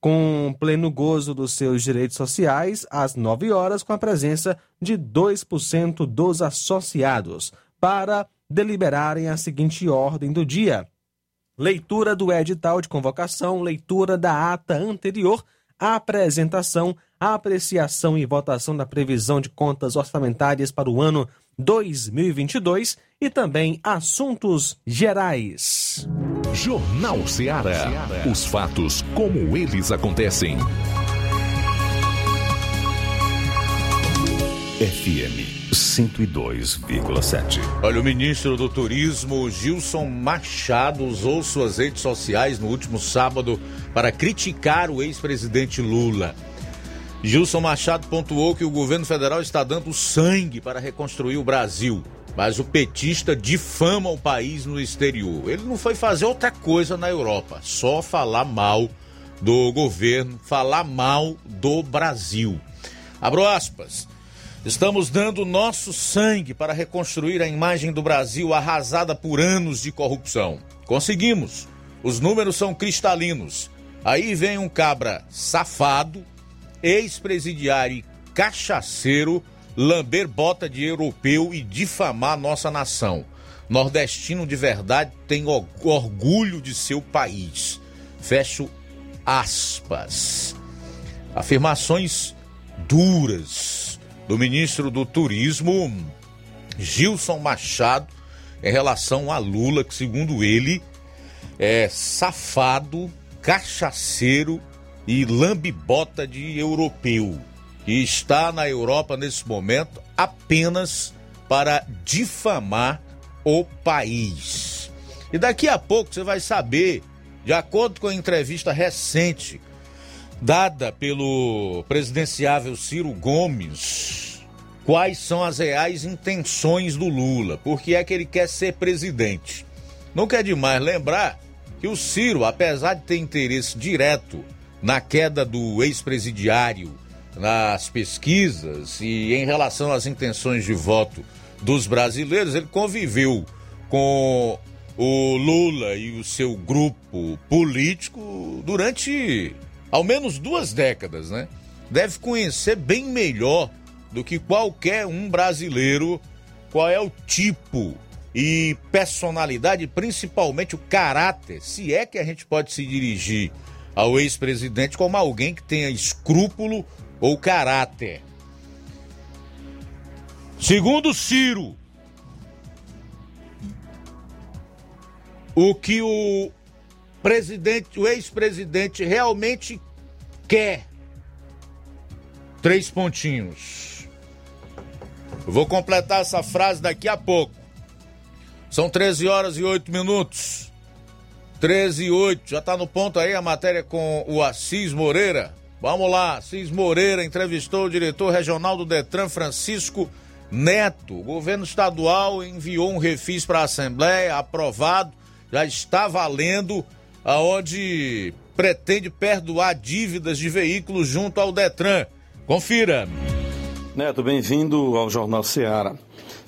com pleno gozo dos seus direitos sociais, às 9 horas, com a presença de 2% dos associados, para deliberarem a seguinte ordem do dia: leitura do edital de convocação, leitura da ata anterior, apresentação, apreciação e votação da previsão de contas orçamentárias para o ano 2022 e também assuntos gerais. Jornal Ceará. Os fatos como eles acontecem. FM 102,7. Olha, o ministro do Turismo, Gilson Machado, usou suas redes sociais no último sábado para criticar o ex-presidente Lula. Gilson Machado pontuou que o governo federal está dando sangue para reconstruir o Brasil, mas o petista difama o país no exterior. Ele não foi fazer outra coisa na Europa, só falar mal do governo, falar mal do Brasil. Abro aspas. Estamos dando nosso sangue para reconstruir a imagem do Brasil arrasada por anos de corrupção. Conseguimos. Os números são cristalinos. Aí vem um cabra safado, ex-presidiário e cachaceiro, lamber bota de europeu e difamar nossa nação. Nordestino de verdade tem orgulho de seu país. Fecho aspas. Afirmações duras do ministro do Turismo, Gilson Machado, em relação a Lula, que, segundo ele, é safado, cachaceiro e lambibota de europeu, e está na Europa nesse momento apenas para difamar o país. E daqui a pouco você vai saber, de acordo com a entrevista recente dada pelo presidenciável Ciro Gomes, quais são as reais intenções do Lula, porque é que ele quer ser presidente. Não quer demais lembrar que o Ciro, apesar de ter interesse direto na queda do ex-presidiário nas pesquisas e em relação às intenções de voto dos brasileiros, ele conviveu com o Lula e o seu grupo político durante ao menos duas décadas, né? Deve conhecer bem melhor do que qualquer um brasileiro qual é o tipo e personalidade, principalmente o caráter, se é que a gente pode se dirigir ao ex-presidente como alguém que tenha escrúpulo ou caráter. Segundo Ciro, o que o presidente, o ex-presidente realmente quer três pontinhos. Vou completar essa frase daqui a pouco. São 13 horas e 8 minutos. 13 e 8. Já está no ponto aí a matéria com o Assis Moreira. Vamos lá, Assis Moreira entrevistou o diretor regional do Detran, Francisco Neto. O governo estadual enviou um refis para a Assembleia, aprovado, já está valendo aonde pretende perdoar dívidas de veículos junto ao Detran. Confira. Neto, bem-vindo ao Jornal Ceará.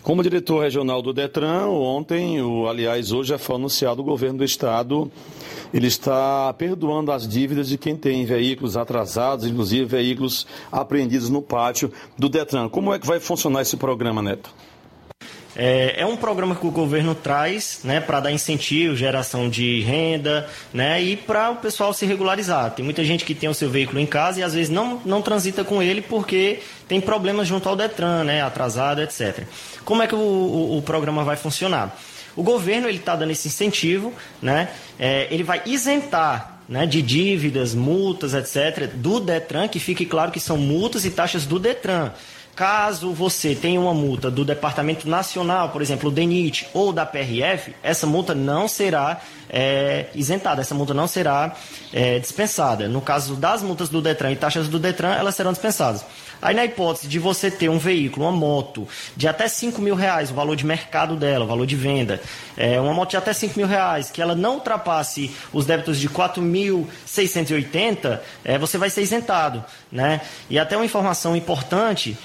Como diretor regional do Detran, ontem, o, aliás, hoje já foi anunciado o governo do estado, ele está perdoando as dívidas de quem tem veículos atrasados, inclusive veículos apreendidos no pátio do Detran. Como é que vai funcionar esse programa, Neto? É, é um programa que o governo traz né, para dar incentivo, geração de renda né, e para o pessoal se regularizar. Tem muita gente que tem o seu veículo em casa e às vezes não, não transita com ele porque tem problemas junto ao Detran, né, atrasado, etc. Como é que o, o, o programa vai funcionar? O governo ele está dando esse incentivo, né, é, ele vai isentar né, de dívidas, multas, etc., do Detran, que fique claro que são multas e taxas do Detran. Caso você tenha uma multa do Departamento Nacional, por exemplo, o DENIT ou da PRF, essa multa não será é, isentada, essa multa não será é, dispensada. No caso das multas do Detran e taxas do Detran, elas serão dispensadas. Aí, na hipótese de você ter um veículo, uma moto, de até 5 mil reais, o valor de mercado dela, o valor de venda, é, uma moto de até 5 mil reais, que ela não ultrapasse os débitos de 4.680, é, você vai ser isentado. Né? E até uma informação importante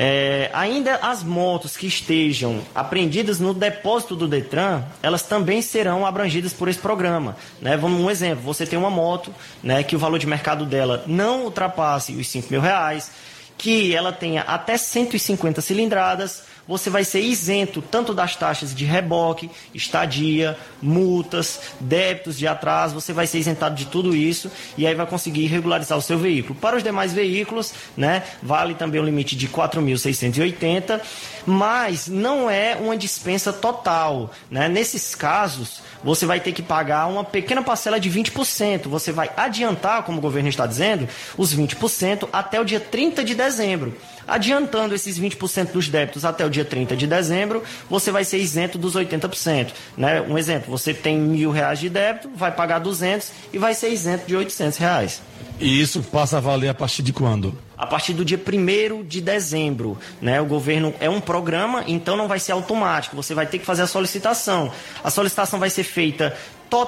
É, ainda as motos que estejam apreendidas no depósito do Detran, elas também serão abrangidas por esse programa. Né? Vamos um exemplo: você tem uma moto né, que o valor de mercado dela não ultrapasse os 5 mil reais, que ela tenha até 150 cilindradas, você vai ser isento tanto das taxas de reboque, estadia, multas, débitos de atraso, você vai ser isentado de tudo isso e aí vai conseguir regularizar o seu veículo. Para os demais veículos, né, vale também o limite de 4.680, mas não é uma dispensa total, né? Nesses casos, você vai ter que pagar uma pequena parcela de 20%. Você vai adiantar, como o governo está dizendo, os 20% até o dia 30 de dezembro. Adiantando esses 20% dos débitos até o dia 30 de dezembro, você vai ser isento dos 80%. Né? Um exemplo, você tem mil reais de débito, vai pagar 200 e vai ser isento de 800 reais. E isso passa a valer a partir de quando? A partir do dia 1 de dezembro. Né? O governo é um programa, então não vai ser automático. Você vai ter que fazer a solicitação. A solicitação vai ser feita to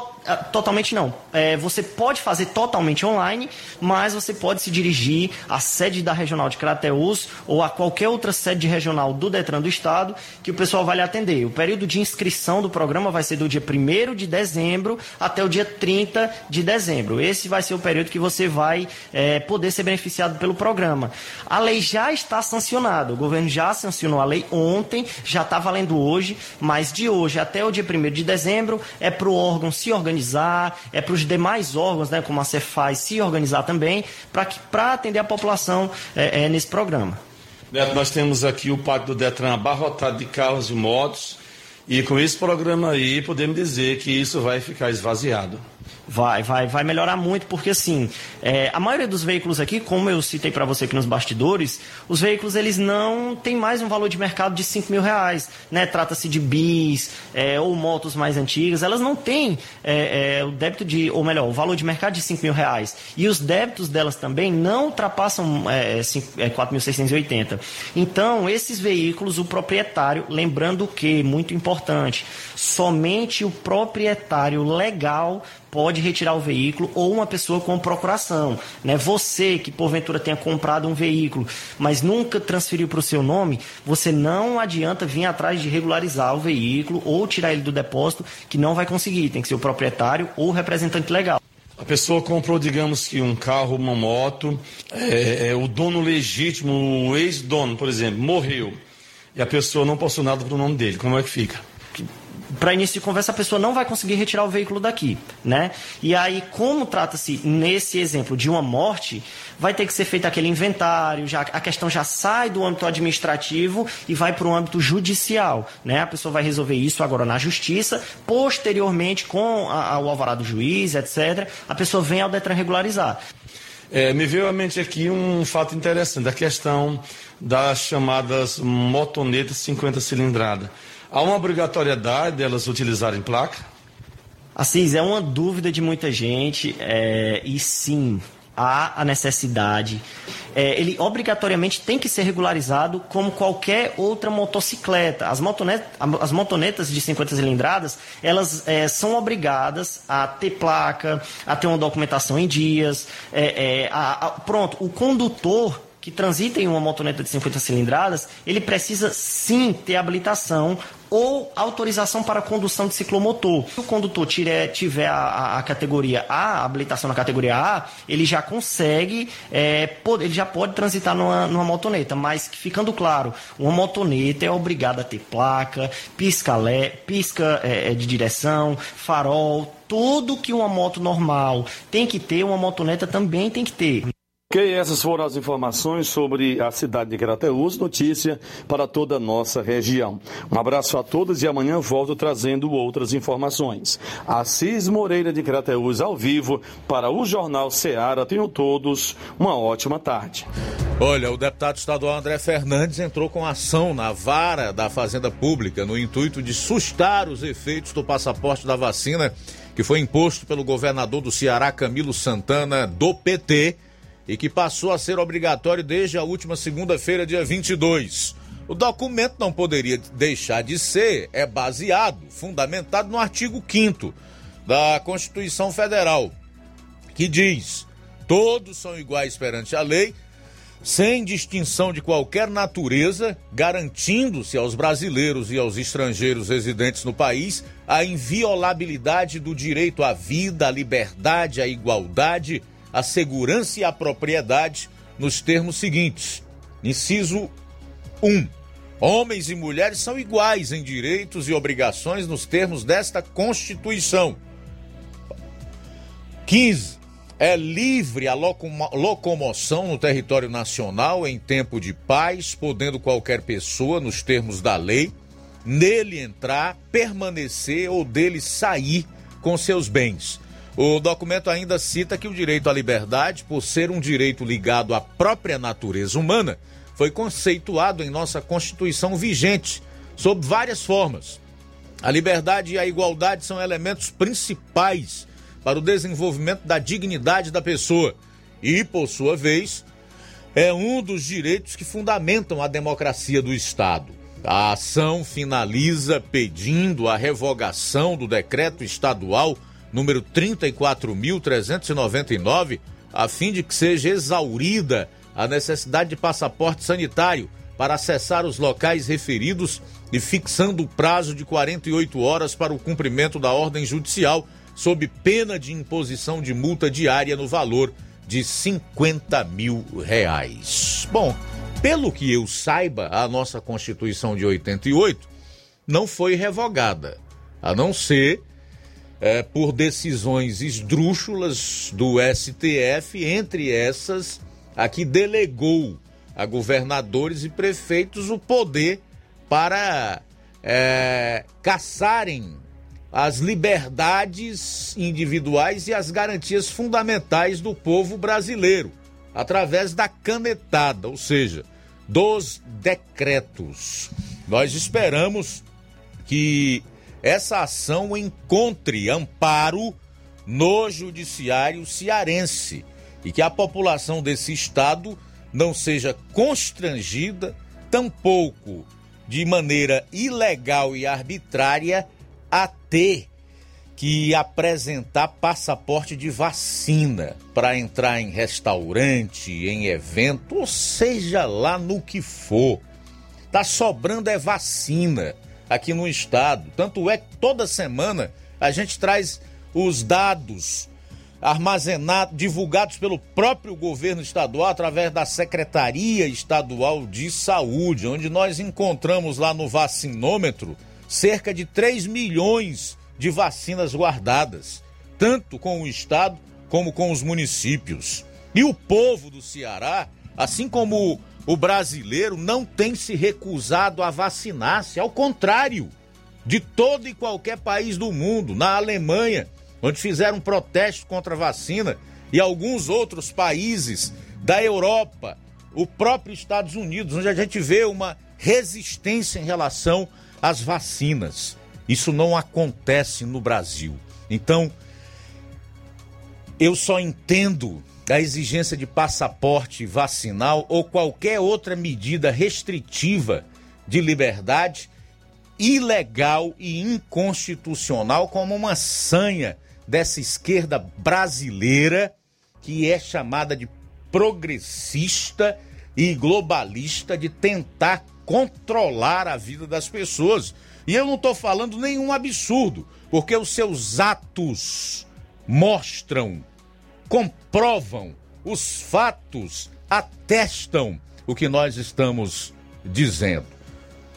totalmente não. É, você pode fazer totalmente online, mas você pode se dirigir à sede da Regional de Crateús ou a qualquer outra sede regional do Detran do Estado que o pessoal vai lhe atender. O período de inscrição do programa vai ser do dia 1 de dezembro até o dia 30 de dezembro. Esse vai ser o período que você vai é, poder ser beneficiado pelo programa. A lei já está sancionada, o governo já sancionou a lei ontem, já está valendo hoje, mas de hoje até o dia 1 de dezembro é para o órgão se organizar, é para os demais órgãos, né, como a Cefaz, se organizar também, para atender a população é, é, nesse programa. Neto, nós temos aqui o pátio do Detran abarrotado de carros e motos, e com esse programa aí podemos dizer que isso vai ficar esvaziado. Vai, vai, vai melhorar muito, porque assim, é, a maioria dos veículos aqui, como eu citei para você aqui nos bastidores, os veículos eles não têm mais um valor de mercado de 5 mil reais, né? Trata-se de bis é, ou motos mais antigas, elas não têm é, é o débito de, ou melhor, o valor de mercado de 5 mil reais. E os débitos delas também não ultrapassam é, 4.680. É, então, esses veículos, o proprietário, lembrando que, muito importante, somente o proprietário legal pode retirar o veículo ou uma pessoa com procuração. Né? Você que porventura tenha comprado um veículo, mas nunca transferiu para o seu nome, você não adianta vir atrás de regularizar o veículo ou tirar ele do depósito, que não vai conseguir. Tem que ser o proprietário ou o representante legal. A pessoa comprou, digamos que um carro, uma moto, é, é, o dono legítimo, o ex-dono, por exemplo, morreu. E a pessoa não passou nada para o nome dele. Como é que fica? Para início de conversa, a pessoa não vai conseguir retirar o veículo daqui, né? E aí, como trata-se nesse exemplo de uma morte, vai ter que ser feito aquele inventário, já a questão já sai do âmbito administrativo e vai para o âmbito judicial, né? A pessoa vai resolver isso agora na justiça, posteriormente com a, a, o alvará do juiz, etc. A pessoa vem ao Detran regularizar. É, me veio à mente aqui um fato interessante, a questão das chamadas motonetas 50 cilindrada. Há uma obrigatoriedade delas utilizarem placa? Assis, é uma dúvida de muita gente é, e sim, há a necessidade. É, ele obrigatoriamente tem que ser regularizado como qualquer outra motocicleta. As, motonetas, as motonetas de 50 cilindradas, elas é, são obrigadas a ter placa, a ter uma documentação em dias. É, é a, a, pronto, o condutor que transita em uma motoneta de 50 cilindradas, ele precisa sim ter habilitação ou autorização para condução de ciclomotor. Se o condutor tiver, tiver a, a, categoria A, a habilitação na categoria A, ele já consegue, é, pode, ele já pode transitar numa, numa motoneta, mas ficando claro, uma motoneta é obrigada a ter placa, pisca, lé, pisca é, de direção, farol, tudo que uma moto normal tem que ter, uma motoneta também tem que ter. Ok, essas foram as informações sobre a cidade de Crateús, notícia para toda a nossa região. Um abraço a todos e amanhã volto trazendo outras informações. Assis Moreira de Crateús ao vivo para o Jornal Ceará. Tenham todos uma ótima tarde. Olha, o deputado estadual André Fernandes entrou com ação na vara da Fazenda Pública no intuito de sustar os efeitos do passaporte da vacina que foi imposto pelo governador do Ceará, Camilo Santana, do PT e que passou a ser obrigatório desde a última segunda-feira, dia 22. O documento não poderia deixar de ser, é baseado, fundamentado no artigo 5 da Constituição Federal, que diz: todos são iguais perante a lei, sem distinção de qualquer natureza, garantindo-se aos brasileiros e aos estrangeiros residentes no país a inviolabilidade do direito à vida, à liberdade, à igualdade, à segurança e à propriedade, nos termos seguintes: inciso 1. Homens e mulheres são iguais em direitos e obrigações nos termos desta Constituição. 15 é livre a locomoção no território nacional em tempo de paz, podendo qualquer pessoa, nos termos da lei, nele entrar, permanecer ou dele sair com seus bens. O documento ainda cita que o direito à liberdade, por ser um direito ligado à própria natureza humana, foi conceituado em nossa Constituição vigente, sob várias formas. A liberdade e a igualdade são elementos principais para o desenvolvimento da dignidade da pessoa e, por sua vez, é um dos direitos que fundamentam a democracia do Estado. A ação finaliza pedindo a revogação do decreto estadual número 34.399, a fim de que seja exaurida a necessidade de passaporte sanitário para acessar os locais referidos e fixando o prazo de 48 horas para o cumprimento da ordem judicial sob pena de imposição de multa diária no valor de 50 mil reais. Bom, pelo que eu saiba, a nossa Constituição de 88 não foi revogada, a não ser é, por decisões esdrúxulas do STF, entre essas a que delegou a governadores e prefeitos o poder para é, caçarem as liberdades individuais e as garantias fundamentais do povo brasileiro, através da canetada, ou seja, dos decretos. Nós esperamos que essa ação encontre amparo no judiciário cearense e que a população desse estado não seja constrangida, tampouco de maneira ilegal e arbitrária a ter que apresentar passaporte de vacina para entrar em restaurante, em evento, ou seja lá no que for. Tá sobrando é vacina aqui no estado. Tanto é que toda semana a gente traz os dados armazenados, divulgados pelo próprio governo estadual através da Secretaria Estadual de Saúde, onde nós encontramos lá no vacinômetro cerca de 3 milhões de vacinas guardadas, tanto com o estado como com os municípios. E o povo do Ceará, assim como o brasileiro, não tem se recusado a vacinar-se, ao contrário de todo e qualquer país do mundo, na Alemanha, onde fizeram protesto contra a vacina, e alguns outros países da Europa, o próprio Estados Unidos, onde a gente vê uma resistência em relação as vacinas. Isso não acontece no Brasil. Então, eu só entendo a exigência de passaporte vacinal ou qualquer outra medida restritiva de liberdade ilegal e inconstitucional como uma sanha dessa esquerda brasileira que é chamada de progressista e globalista de tentar controlar a vida das pessoas. E eu não estou falando nenhum absurdo, porque os seus atos mostram, comprovam, os fatos atestam o que nós estamos dizendo.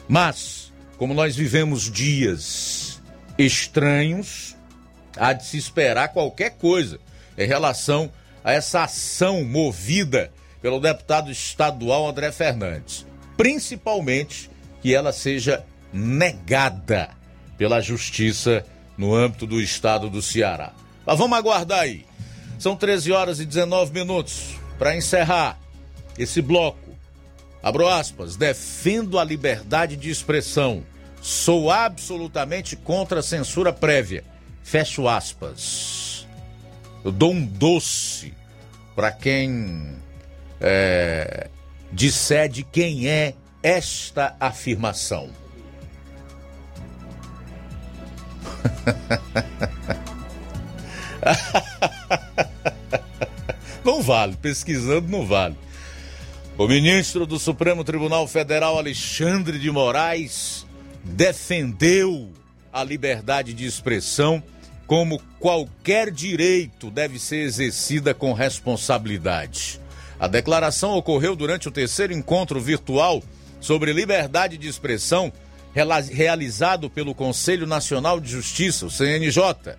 Mas, como nós vivemos dias estranhos, há de se esperar qualquer coisa em relação a essa ação movida pelo deputado estadual André Fernandes principalmente que ela seja negada pela justiça no âmbito do estado do Ceará. Mas vamos aguardar aí. São 13 horas e 19 minutos para encerrar esse bloco. Abro aspas, defendo a liberdade de expressão. Sou absolutamente contra a censura prévia. Fecho aspas. Eu dou um doce para quem é, disser de quem é esta afirmação. não vale, pesquisando não vale. O ministro do Supremo Tribunal Federal, Alexandre de Moraes, defendeu a liberdade de expressão como qualquer direito deve ser exercida com responsabilidade. A declaração ocorreu durante o terceiro encontro virtual sobre liberdade de expressão realizado pelo Conselho Nacional de Justiça, o CNJ.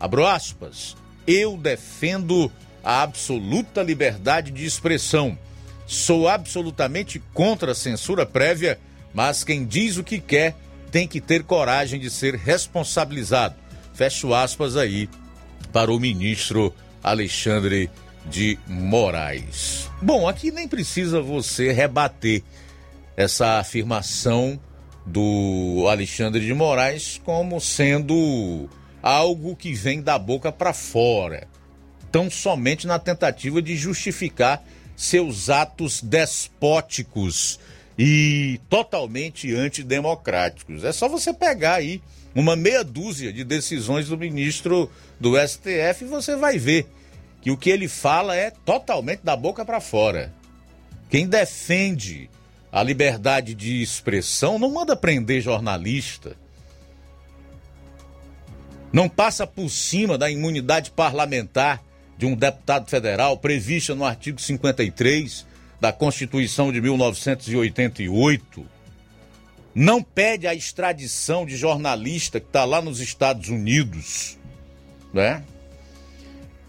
Abro aspas. Eu defendo a absoluta liberdade de expressão. Sou absolutamente contra a censura prévia, mas quem diz o que quer tem que ter coragem de ser responsabilizado. Fecho aspas aí para o ministro Alexandre de Moraes. Bom, aqui nem precisa você rebater essa afirmação do Alexandre de Moraes como sendo algo que vem da boca para fora, tão somente na tentativa de justificar seus atos despóticos e totalmente antidemocráticos. É só você pegar aí uma meia dúzia de decisões do ministro do STF e você vai ver que o que ele fala é totalmente da boca para fora. Quem defende a liberdade de expressão não manda prender jornalista. Não passa por cima da imunidade parlamentar de um deputado federal prevista no artigo 53 da Constituição de 1988. Não pede a extradição de jornalista que está lá nos Estados Unidos, né?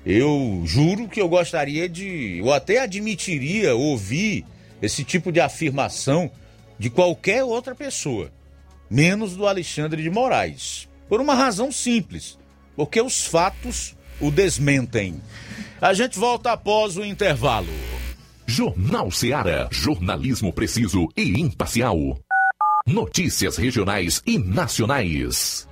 Eu juro que eu gostaria de, ou até admitiria ouvir esse tipo de afirmação de qualquer outra pessoa, menos do Alexandre de Moraes. Por uma razão simples, porque os fatos o desmentem. A gente volta após o intervalo. Jornal Seara. Jornalismo preciso e imparcial. Notícias regionais e nacionais.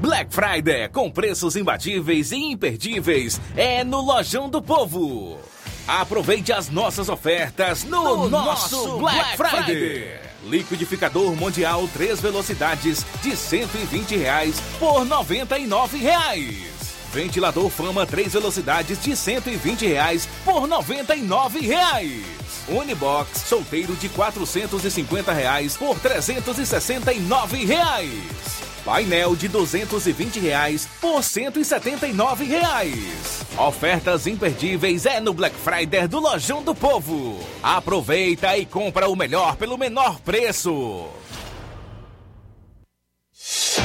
Black Friday com preços imbatíveis e imperdíveis é no Lojão do Povo. Aproveite as nossas ofertas no, no nosso, nosso Black, Black Friday. Friday. Liquidificador Mundial 3 velocidades de 120 reais por 99 reais. Ventilador Fama 3 velocidades de 120 reais por 99 reais. Unibox solteiro de 450 reais por 369 reais. Painel de 220 reais por 179 reais. Ofertas imperdíveis é no Black Friday do Lojão do Povo. Aproveita e compra o melhor pelo menor preço.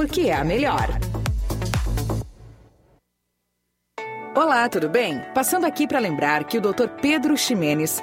porque é a melhor. Olá, tudo bem? Passando aqui para lembrar que o Dr. Pedro Ximenes,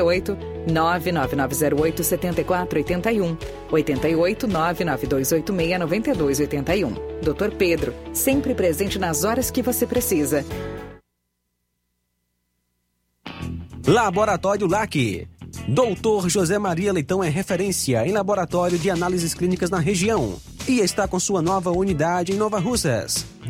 99908 7481 88 99286 9281. Dr. Pedro, sempre presente nas horas que você precisa. Laboratório LAC. Doutor José Maria Leitão é referência em laboratório de análises clínicas na região e está com sua nova unidade em Nova Russas.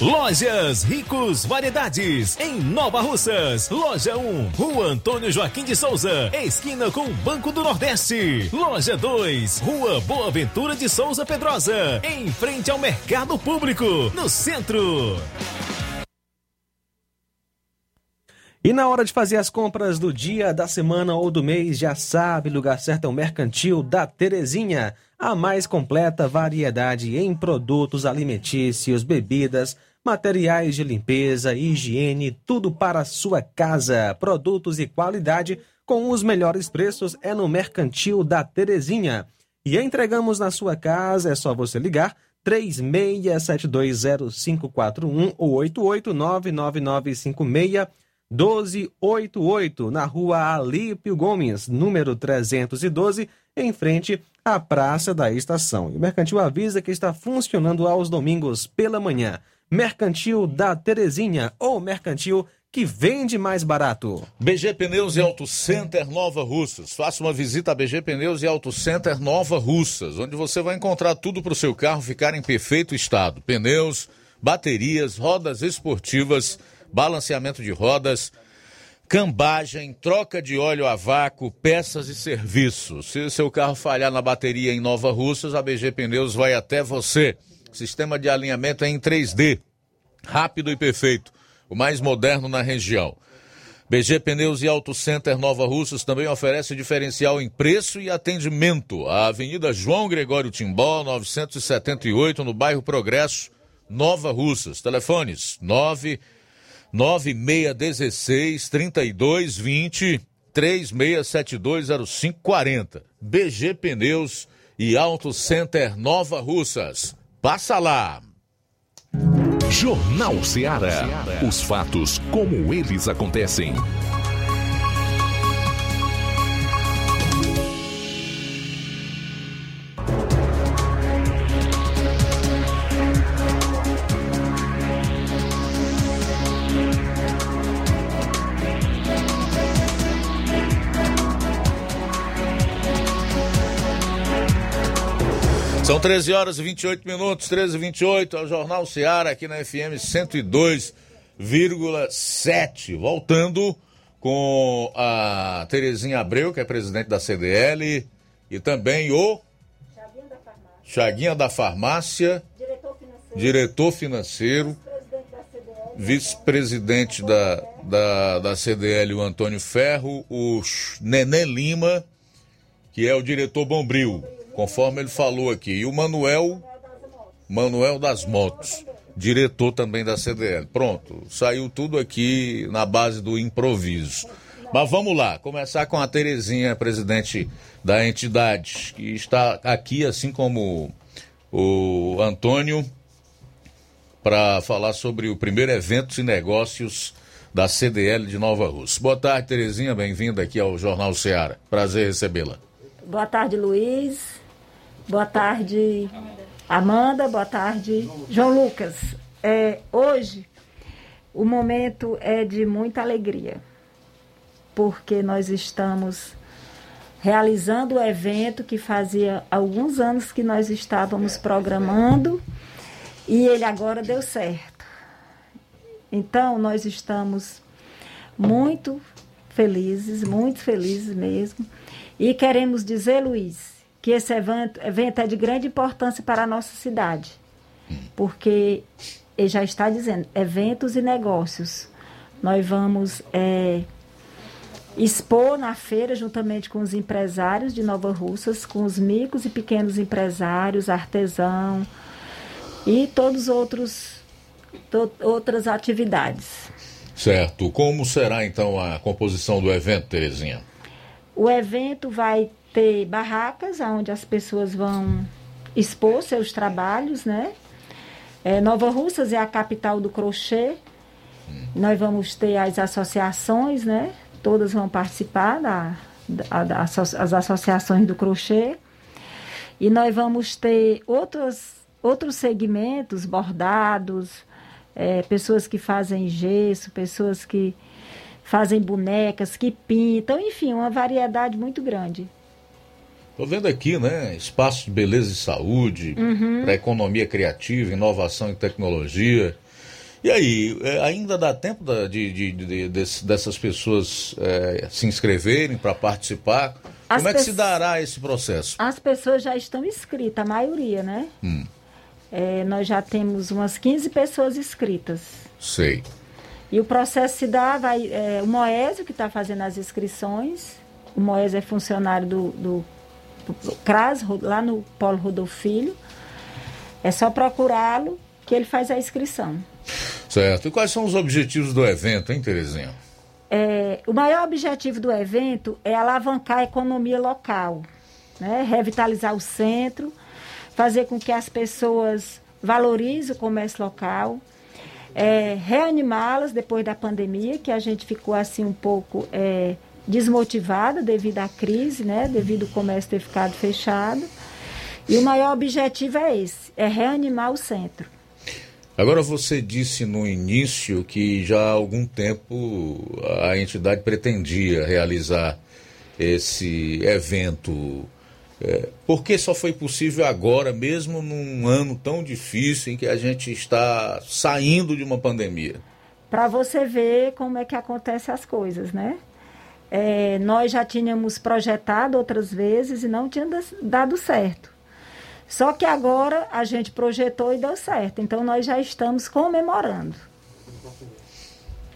Lojas Ricos Variedades, em Nova Russas. Loja 1, Rua Antônio Joaquim de Souza, esquina com o Banco do Nordeste. Loja 2, Rua Boa Ventura de Souza Pedrosa, em frente ao Mercado Público, no centro. E na hora de fazer as compras do dia, da semana ou do mês, já sabe, lugar certo é o Mercantil da Terezinha. A mais completa variedade em produtos alimentícios, bebidas, materiais de limpeza, higiene, tudo para sua casa. Produtos e qualidade com os melhores preços é no Mercantil da Terezinha. E entregamos na sua casa, é só você ligar 36720541 ou 8899956 1288, na rua Alípio Gomes, número 312, em frente à Praça da Estação. E o Mercantil avisa que está funcionando aos domingos pela manhã. Mercantil da Terezinha, ou Mercantil que vende mais barato. BG Pneus e Auto Center Nova Russas. Faça uma visita a BG Pneus e Auto Center Nova Russas, onde você vai encontrar tudo para o seu carro ficar em perfeito estado: pneus, baterias, rodas esportivas balanceamento de rodas, cambagem, troca de óleo a vácuo, peças e serviços. Se seu carro falhar na bateria em Nova Russas, a BG Pneus vai até você. Sistema de alinhamento é em 3D, rápido e perfeito, o mais moderno na região. BG Pneus e Auto Center Nova Russas também oferece diferencial em preço e atendimento. A Avenida João Gregório Timbó, 978, no bairro Progresso, Nova Russas. Telefones 9 9616 3220 36720540. BG Pneus e Auto Center Nova Russas. Passa lá. Jornal Ceará. Os fatos como eles acontecem. São 13 horas e 28 minutos, 13 e 28, é o Jornal Seara aqui na FM 102,7. Voltando com a Terezinha Abreu, que é presidente da CDL, e também o Chaguinha da Farmácia, diretor financeiro, diretor financeiro vice-presidente da, da, da CDL, o Antônio Ferro, o Nenê Lima, que é o diretor Bombril conforme ele falou aqui. E o Manuel, Manuel das Motos, diretor também da CDL. Pronto, saiu tudo aqui na base do improviso. Mas vamos lá, começar com a Terezinha, presidente da entidade, que está aqui, assim como o Antônio, para falar sobre o primeiro evento e negócios da CDL de Nova Rússia. Boa tarde, Terezinha, bem-vinda aqui ao Jornal Ceará. Prazer recebê-la. Boa tarde, Luiz. Boa tarde, Amanda. Boa tarde, João Lucas. É, hoje, o momento é de muita alegria, porque nós estamos realizando o evento que fazia alguns anos que nós estávamos programando e ele agora deu certo. Então, nós estamos muito felizes, muito felizes mesmo. E queremos dizer, Luiz, que esse evento, evento é de grande importância para a nossa cidade. Porque ele já está dizendo, eventos e negócios. Nós vamos é, expor na feira, juntamente com os empresários de Nova Russas, com os micros e pequenos empresários, artesão e todos outros to, outras atividades. Certo. Como será então a composição do evento, Terezinha? O evento vai ter barracas onde as pessoas vão expor seus trabalhos, né? É, Nova Russas é a capital do crochê. Nós vamos ter as associações, né? Todas vão participar da, da, da as associações do crochê. E nós vamos ter outros, outros segmentos, bordados, é, pessoas que fazem gesso, pessoas que fazem bonecas, que pintam, enfim, uma variedade muito grande. Estou vendo aqui, né? Espaço de beleza e saúde, Uhum. para economia criativa, inovação e tecnologia. E aí, é, ainda dá tempo de, de- de- dessas pessoas é, se inscreverem para participar? As Como é que se dará esse processo? As pessoas já estão inscritas, a maioria, né? Hum, É, nós já temos umas 15 pessoas inscritas. sei. E o processo se dá, vai, é, o Moésio que está fazendo as inscrições, o Moésio é funcionário do, do CRAS, lá no Polo Rodolfo Filho. É só procurá-lo que ele faz a inscrição. Certo. E quais são os objetivos do evento, hein, Terezinha? É, o maior objetivo do evento é alavancar a economia local, né? revitalizar o centro, fazer com que as pessoas valorizem o comércio local, é, reanimá-las depois da pandemia, que a gente ficou assim um pouco é, desmotivada devido à crise, né? devido ao comércio ter ficado fechado. E o maior objetivo é esse, é reanimar o centro. Agora você disse no início que já há algum tempo a entidade pretendia realizar esse evento. É, por que só foi possível agora, mesmo num ano tão difícil em que a gente está saindo de uma pandemia? para você ver como é que acontecem as coisas, né? É, nós já tínhamos projetado outras vezes e não tinha dado certo. Só que agora a gente projetou e deu certo. Então nós já estamos comemorando.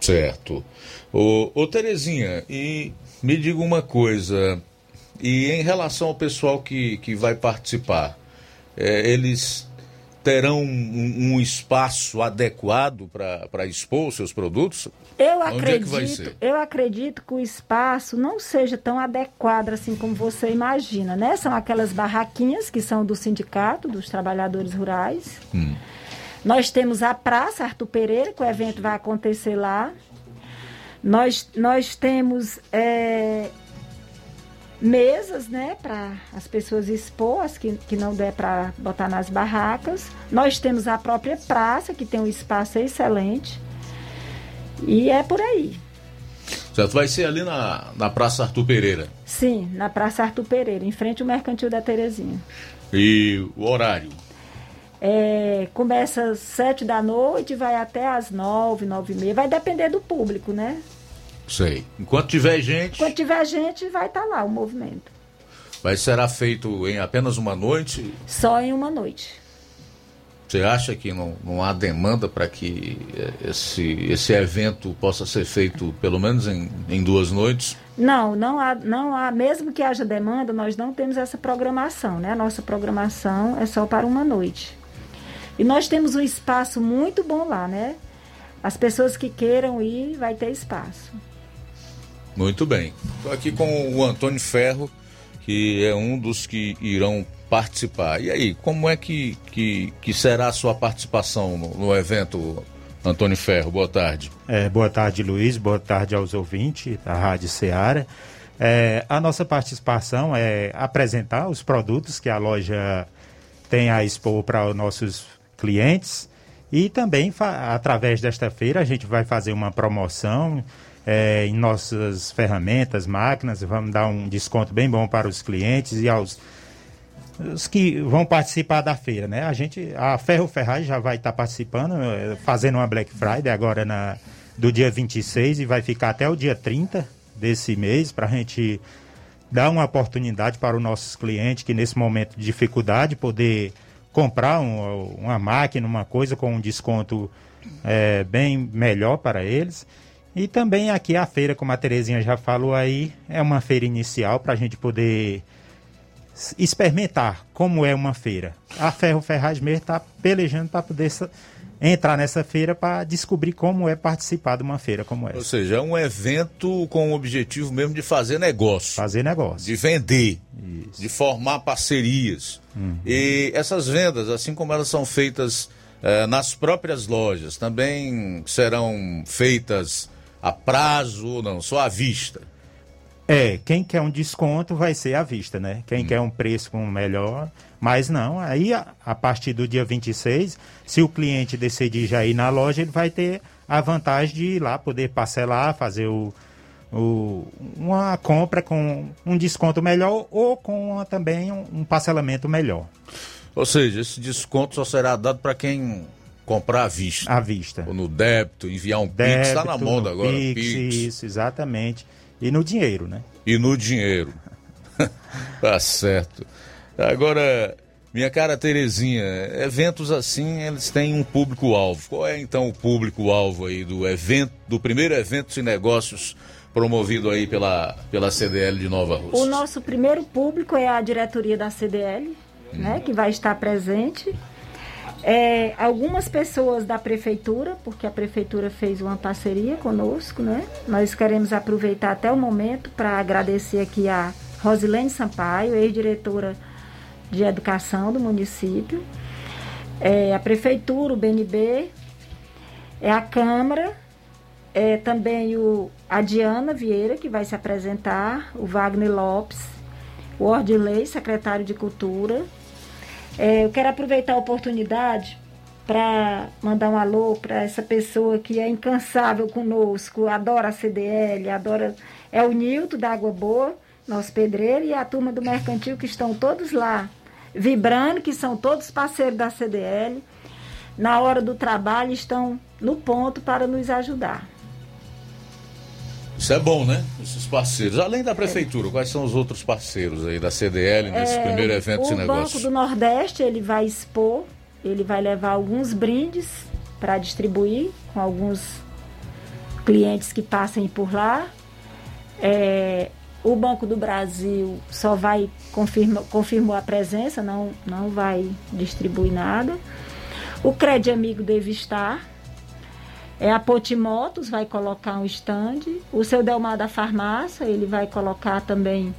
Certo. Ô, ô Terezinha, e me diga uma coisa, e em relação ao pessoal que, que vai participar, é, eles terão um, um espaço adequado para expor seus produtos? Eu Onde é acredito, ser? eu acredito que o espaço não seja tão adequado assim como você imagina, né? São aquelas barraquinhas que são do sindicato dos trabalhadores rurais. Hum. Nós temos a Praça Arthur Pereira, que o evento vai acontecer lá. Nós, nós temos é, mesas, né, para as pessoas expor, as que, que não der para botar nas barracas. Nós temos a própria praça, que tem um espaço excelente. E é por aí. Certo, vai ser ali na, na Praça Arthur Pereira. Sim, na Praça Arthur Pereira, em frente ao Mercantil da Terezinha. E o horário? É, começa às sete da noite vai até às nove, nove e meia. Vai depender do público, né? Sei. Enquanto tiver gente, Quando tiver gente, vai estar lá o movimento. vai será feito em apenas uma noite. Só em uma noite. Você acha que não, não há demanda para que eh, esse, esse evento possa ser feito pelo menos em, em duas noites? Não, não há, não há, mesmo que haja demanda, nós não temos essa programação, né? A nossa programação é só para uma noite. E nós temos um espaço muito bom lá, né? As pessoas que queiram ir, vai ter espaço. Muito bem. Estou aqui com o Antônio Ferro, que é um dos que irão participar. E aí, como é que, que, que será a sua participação no, no evento, Antônio Ferro? Boa tarde. É, boa tarde, Luiz. Boa tarde aos ouvintes da Rádio Ceará. É, a nossa participação é apresentar os produtos que a loja tem a expor para os nossos clientes e também, através desta feira, a gente vai fazer uma promoção é, em nossas ferramentas, máquinas, vamos dar um desconto bem bom para os clientes e aos os que vão participar da feira, né? A gente, a Ferro Ferraz já vai estar participando, eh, fazendo uma Black Friday agora na, do dia 26 e vai ficar até o dia 30 desse mês para a gente dar uma oportunidade para os nossos clientes que nesse momento de dificuldade poder comprar um, uma máquina, uma coisa com um desconto é, bem melhor para eles. E também aqui a feira, como a Terezinha já falou aí, é uma feira inicial para a gente poder experimentar como é uma feira. A Ferro Ferraz mesmo está pelejando para poder entrar nessa feira para descobrir como é participar de uma feira como essa. Ou seja, é um evento com o objetivo mesmo de fazer negócio. Fazer negócio. De vender, Isso. de formar parcerias. Uhum. E essas vendas, assim como elas são feitas eh, nas próprias lojas, também serão feitas a prazo ou não, só à vista. É, quem quer um desconto vai ser à vista, né? Quem hum. quer um preço melhor, mas não, aí a, a, partir do dia 26, se o cliente decidir já ir na loja, ele vai ter a vantagem de ir lá poder parcelar, fazer o, o uma compra com um desconto melhor ou com uma, também um, um parcelamento melhor. Ou seja, esse desconto só será dado para quem comprar à vista. À vista. Ou no débito, enviar um débito, Pix, está na moda agora. Pix, Pix, isso, exatamente. E no dinheiro, né? E no dinheiro. tá certo. Agora, minha cara Terezinha, eventos assim, eles têm um público-alvo. Qual é então o público-alvo aí do evento, do primeiro evento de negócios promovido aí pela, pela CDL de Nova Rússia? O nosso primeiro público é a diretoria da CDL, hum. né, que vai estar presente. É, algumas pessoas da prefeitura, porque a prefeitura fez uma parceria conosco, né? Nós queremos aproveitar até o momento para agradecer aqui a Rosilene Sampaio, ex-diretora de educação do município, é, a prefeitura, o BNB, é a Câmara, é também o, a Diana Vieira, que vai se apresentar, o Wagner Lopes, o Ordilei, secretário de Cultura, é, eu quero aproveitar a oportunidade para mandar um alô para essa pessoa que é incansável conosco, adora a CDL, adora. É o Nilton da Água Boa, nosso pedreiro, e a turma do Mercantil, que estão todos lá vibrando, que são todos parceiros da CDL. Na hora do trabalho, estão no ponto para nos ajudar. Isso é bom, né? Esses parceiros. Além da prefeitura, é. quais são os outros parceiros aí da CDL nesse é, primeiro evento de negócio? O Banco do Nordeste, ele vai expor, ele vai levar alguns brindes para distribuir com alguns clientes que passem por lá. É, o Banco do Brasil só vai confirma, confirmou a presença, não, não vai distribuir nada. O Crédito Amigo deve estar, é, a Potimotos vai colocar um stand. O seu Delmar da farmácia, ele vai colocar também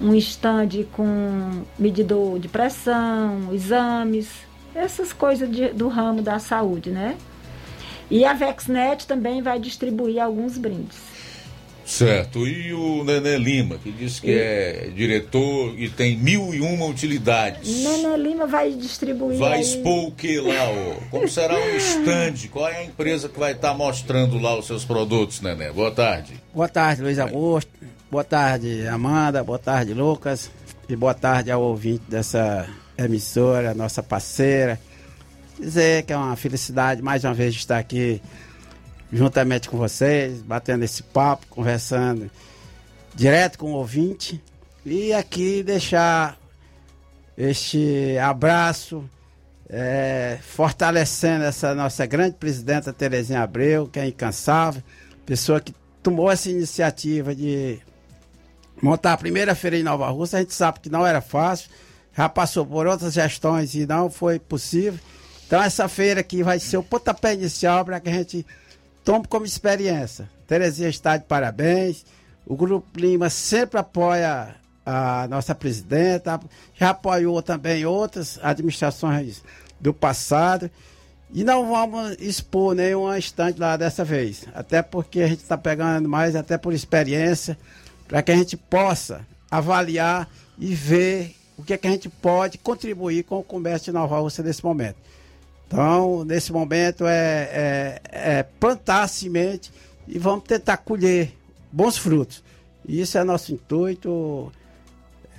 um stand com medidor de pressão, exames, essas coisas de, do ramo da saúde, né? E a Vexnet também vai distribuir alguns brindes. Certo. E o Nenê Lima, que diz que e... é diretor e tem mil e uma utilidades. Nenê Lima vai distribuir. Vai aí... expor o que lá? Ó? Como será um stand? Qual é a empresa que vai estar mostrando lá os seus produtos, Nenê? Boa tarde. Boa tarde, Luiz Augusto. Boa tarde, Amanda. Boa tarde, Lucas. E boa tarde ao ouvinte dessa emissora, nossa parceira. Dizer que é uma felicidade mais uma vez estar aqui juntamente com vocês, batendo esse papo, conversando direto com o ouvinte. E aqui deixar este abraço, é, fortalecendo essa nossa grande presidenta Terezinha Abreu, que é incansável, pessoa que tomou essa iniciativa de montar a primeira feira em Nova Rússia. A gente sabe que não era fácil, já passou por outras gestões e não foi possível. Então essa feira aqui vai ser o pontapé inicial para que a gente tome como experiência. Terezinha está de parabéns. O Grupo Lima sempre apoia a nossa presidenta, já apoiou também outras administrações do passado. E não vamos expor nenhuma estante lá dessa vez. Até porque a gente está pegando mais, até por experiência, para que a gente possa avaliar e ver o que, é que a gente pode contribuir com o comércio de Nova Rússia nesse momento. Então, nesse momento, é, é, é plantar a semente e vamos tentar colher bons frutos. Isso é nosso intuito,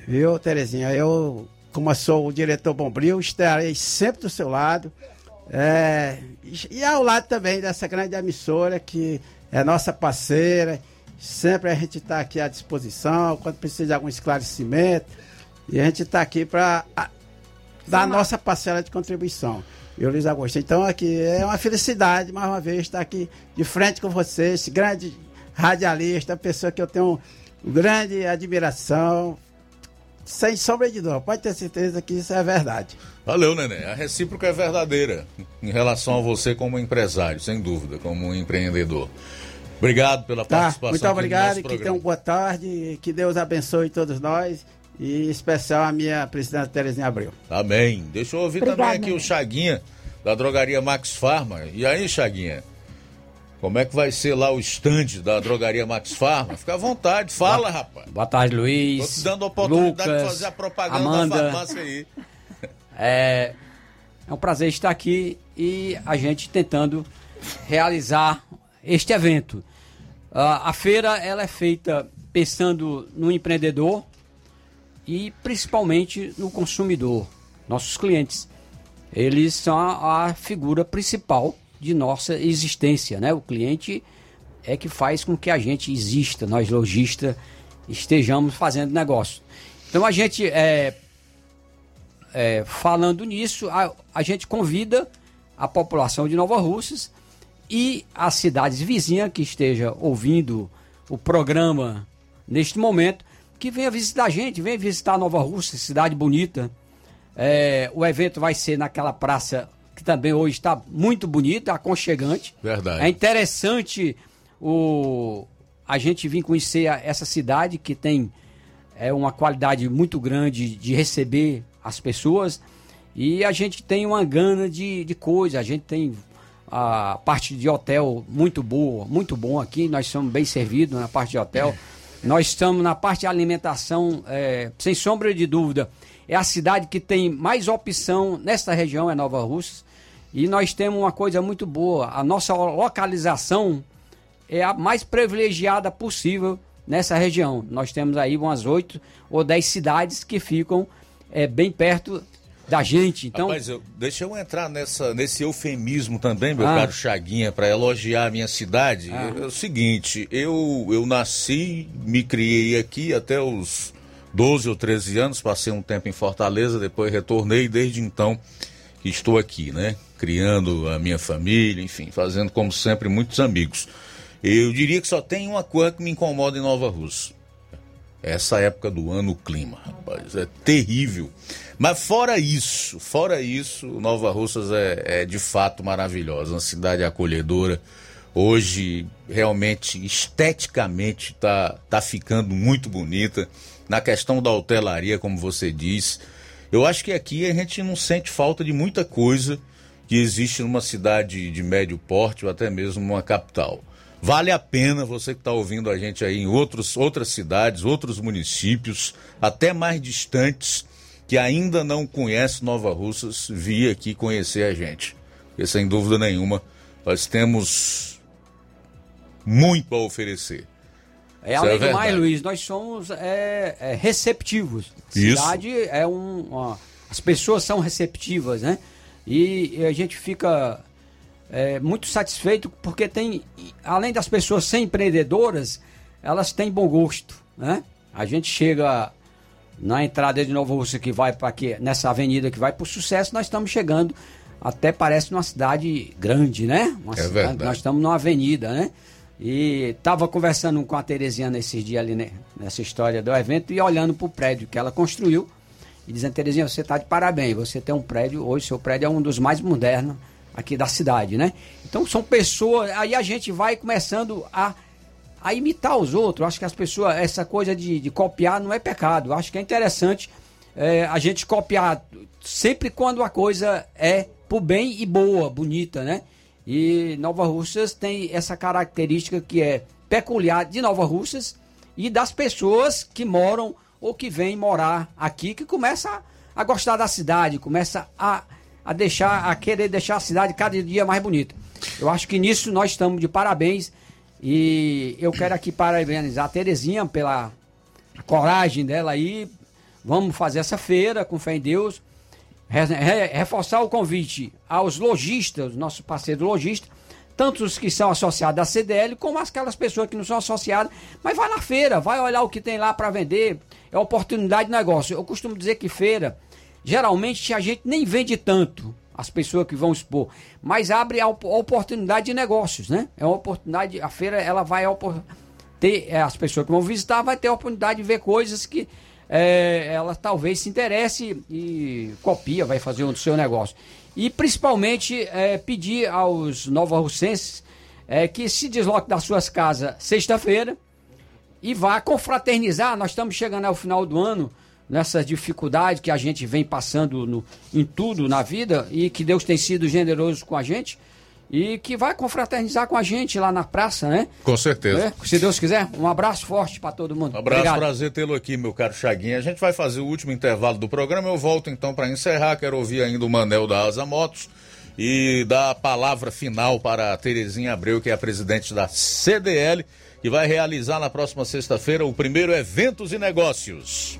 viu, Terezinha? Eu como eu sou o diretor Bombril, estarei sempre do seu lado. É, e ao lado também dessa grande emissora que é nossa parceira. Sempre a gente está aqui à disposição, quando precisa de algum esclarecimento. E a gente está aqui para dar a nossa parcela de contribuição. E o Luiz Augusto. Então, aqui é uma felicidade, mais uma vez, estar aqui de frente com você, esse grande radialista, pessoa que eu tenho grande admiração, sem sombra de dúvida. Pode ter certeza que isso é verdade. Valeu, Nenê. A recíproca é verdadeira em relação a você como empresário, sem dúvida, como empreendedor. Obrigado pela Tá, participação. muito no obrigado, nosso que tenham boa tarde, que Deus abençoe todos nós, e em especial a minha presidente Terezinha Abreu. Amém. Deixa eu ouvir Obrigado, também aqui Nenê. o Chaguinha, da drogaria Max Farma. E aí, Chaguinha? Como é que vai ser lá o stand da drogaria Max Farma? Fica à vontade, fala, rapaz. Boa tarde, Luiz. Tô te dando a oportunidade Lucas, de fazer a propaganda Amanda. da farmácia aí. É, é um prazer estar aqui e a gente tentando realizar este evento. Ah, a feira ela é feita pensando no empreendedor e principalmente no consumidor, nossos clientes. Eles são a, a figura principal de nossa existência, né? O cliente é que faz com que a gente exista, nós lojistas estejamos fazendo negócio. Então a gente é, é, falando nisso, a, a gente convida a população de Nova Russas e as cidades vizinhas que esteja ouvindo o programa neste momento, que venha visitar a gente, venha visitar Nova Russas, cidade bonita. É, o evento vai ser naquela praça que também hoje está muito bonita, aconchegante. Verdade. É interessante o, a gente vir conhecer essa cidade que tem é, uma qualidade muito grande de receber as pessoas e a gente tem uma gana de, de coisa, a gente tem a parte de hotel muito boa, muito bom aqui, nós somos bem servidos na parte de hotel. Nós estamos na parte de alimentação, é, sem sombra de dúvida. É a cidade que tem mais opção nesta região, é Nova Russas. E nós temos uma coisa muito boa. A nossa localização é a mais privilegiada possível nessa região. Nós temos aí umas oito ou dez cidades que ficam é, bem perto da gente. Então, Rapaz, eu- deixa eu entrar nessa, nesse eufemismo também, meu Ah. caro Chaguinha, para elogiar a minha cidade. Ah. É, o seguinte, eu, eu nasci, me criei aqui até os 12 ou 13 anos, passei um tempo em Fortaleza, depois retornei desde então que estou aqui, né? Criando a minha família, enfim, fazendo como sempre muitos amigos. Eu diria que só tem uma coisa que me incomoda em Nova Rússia. Essa época do ano, o clima, rapaz, é terrível. Mas fora isso, fora isso, Nova Russas é, é de fato maravilhosa, uma cidade acolhedora. Hoje, realmente, esteticamente, tá, tá ficando muito bonita. Na questão da hotelaria, como você diz, eu acho que aqui a gente não sente falta de muita coisa que existe numa cidade de médio porte ou até mesmo numa capital. Vale a pena você que está ouvindo a gente aí em outros, outras cidades, outros municípios, até mais distantes, que ainda não conhece Nova Russas, vir aqui conhecer a gente. Porque sem dúvida nenhuma, nós temos muito a oferecer. É, Isso além é do mais. Luiz, nós somos é, é, receptivos. Isso. Cidade é um. uma- as pessoas são receptivas, né? E, e a gente fica é, muito satisfeito porque tem, além das pessoas ser empreendedoras, elas têm bom gosto, né? A gente chega na entrada de Nova Rússia que vai para aqui, nessa avenida que vai para o sucesso, nós estamos chegando até parece numa cidade grande, né? Uma É cidade- verdade. Nós estamos numa avenida, né? E tava conversando com a Terezinha nesses dias ali, né? nessa história do evento, e olhando para o prédio que ela construiu, e dizendo, Terezinha, você está de parabéns, você tem um prédio, hoje seu prédio é um dos mais modernos aqui da cidade, né? Então são pessoas, aí a gente vai começando a, a imitar os outros. Acho que as pessoas, essa coisa de, de copiar não é pecado. Acho que é interessante é, a gente copiar sempre quando a coisa é pro bem e boa, bonita, né? E Nova Russas tem essa característica que é peculiar de Nova Russas e das pessoas que moram ou que vêm morar aqui, que começa a gostar da cidade, começa a, a deixar, a querer deixar a cidade cada dia mais bonita. Eu acho que nisso nós estamos de parabéns e eu quero aqui parabenizar a Terezinha pela coragem dela aí, Vamos fazer essa feira com fé em Deus. Re- re- Reforçar o convite aos lojistas, nossos parceiros lojistas, tanto os que são associados à CDL, como aquelas pessoas que não são associadas. Mas vai na feira, vai olhar o que tem lá para vender. É oportunidade de negócio. Eu costumo dizer que feira, geralmente a gente nem vende tanto as pessoas que vão expor, mas abre a op- oportunidade de negócios, né? É uma oportunidade, a feira ela vai ter é, as pessoas que vão visitar vai ter a oportunidade de ver coisas que é, ela talvez se interesse e copia, vai fazer o seu negócio. E principalmente é, pedir aos nova-russenses é, que se desloquem das suas casas sexta-feira e vá confraternizar. Nós estamos chegando ao final do ano, nessas dificuldades que a gente vem passando no- em tudo na vida e que Deus tem sido generoso com a gente e que vai confraternizar com a gente lá na praça, né? Com certeza. É, se Deus quiser, um abraço forte para todo mundo. Um abraço, Obrigado. prazer tê-lo aqui, meu caro Chaguinha. A gente vai fazer o último intervalo do programa. Eu volto então para encerrar. Quero ouvir ainda o Manel da Asa Motos e dar a palavra final para a Terezinha Abreu, que é a presidente da CDL, que vai realizar na próxima sexta-feira o primeiro Eventos e Negócios.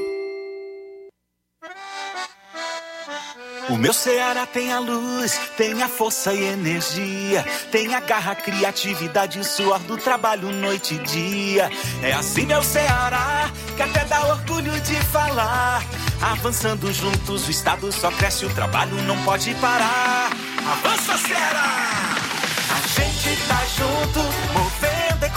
O meu Ceará tem a luz, tem a força e energia, tem a garra, criatividade e o suor do trabalho noite e dia. É assim meu Ceará, que até dá orgulho de falar. Avançando juntos, o estado só cresce, o trabalho não pode parar. Avança Ceará! A gente tá junto,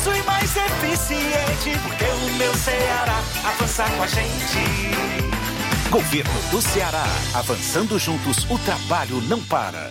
incluso e mais eficiente. Porque o meu Ceará avança com a gente. Governo do Ceará. Avançando juntos, o trabalho não para.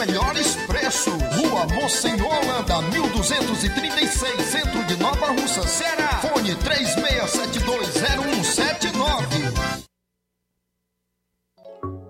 melhores preços. Rua Holanda, 1236, centro de Nova Russa, Ceará. Fone 36720179.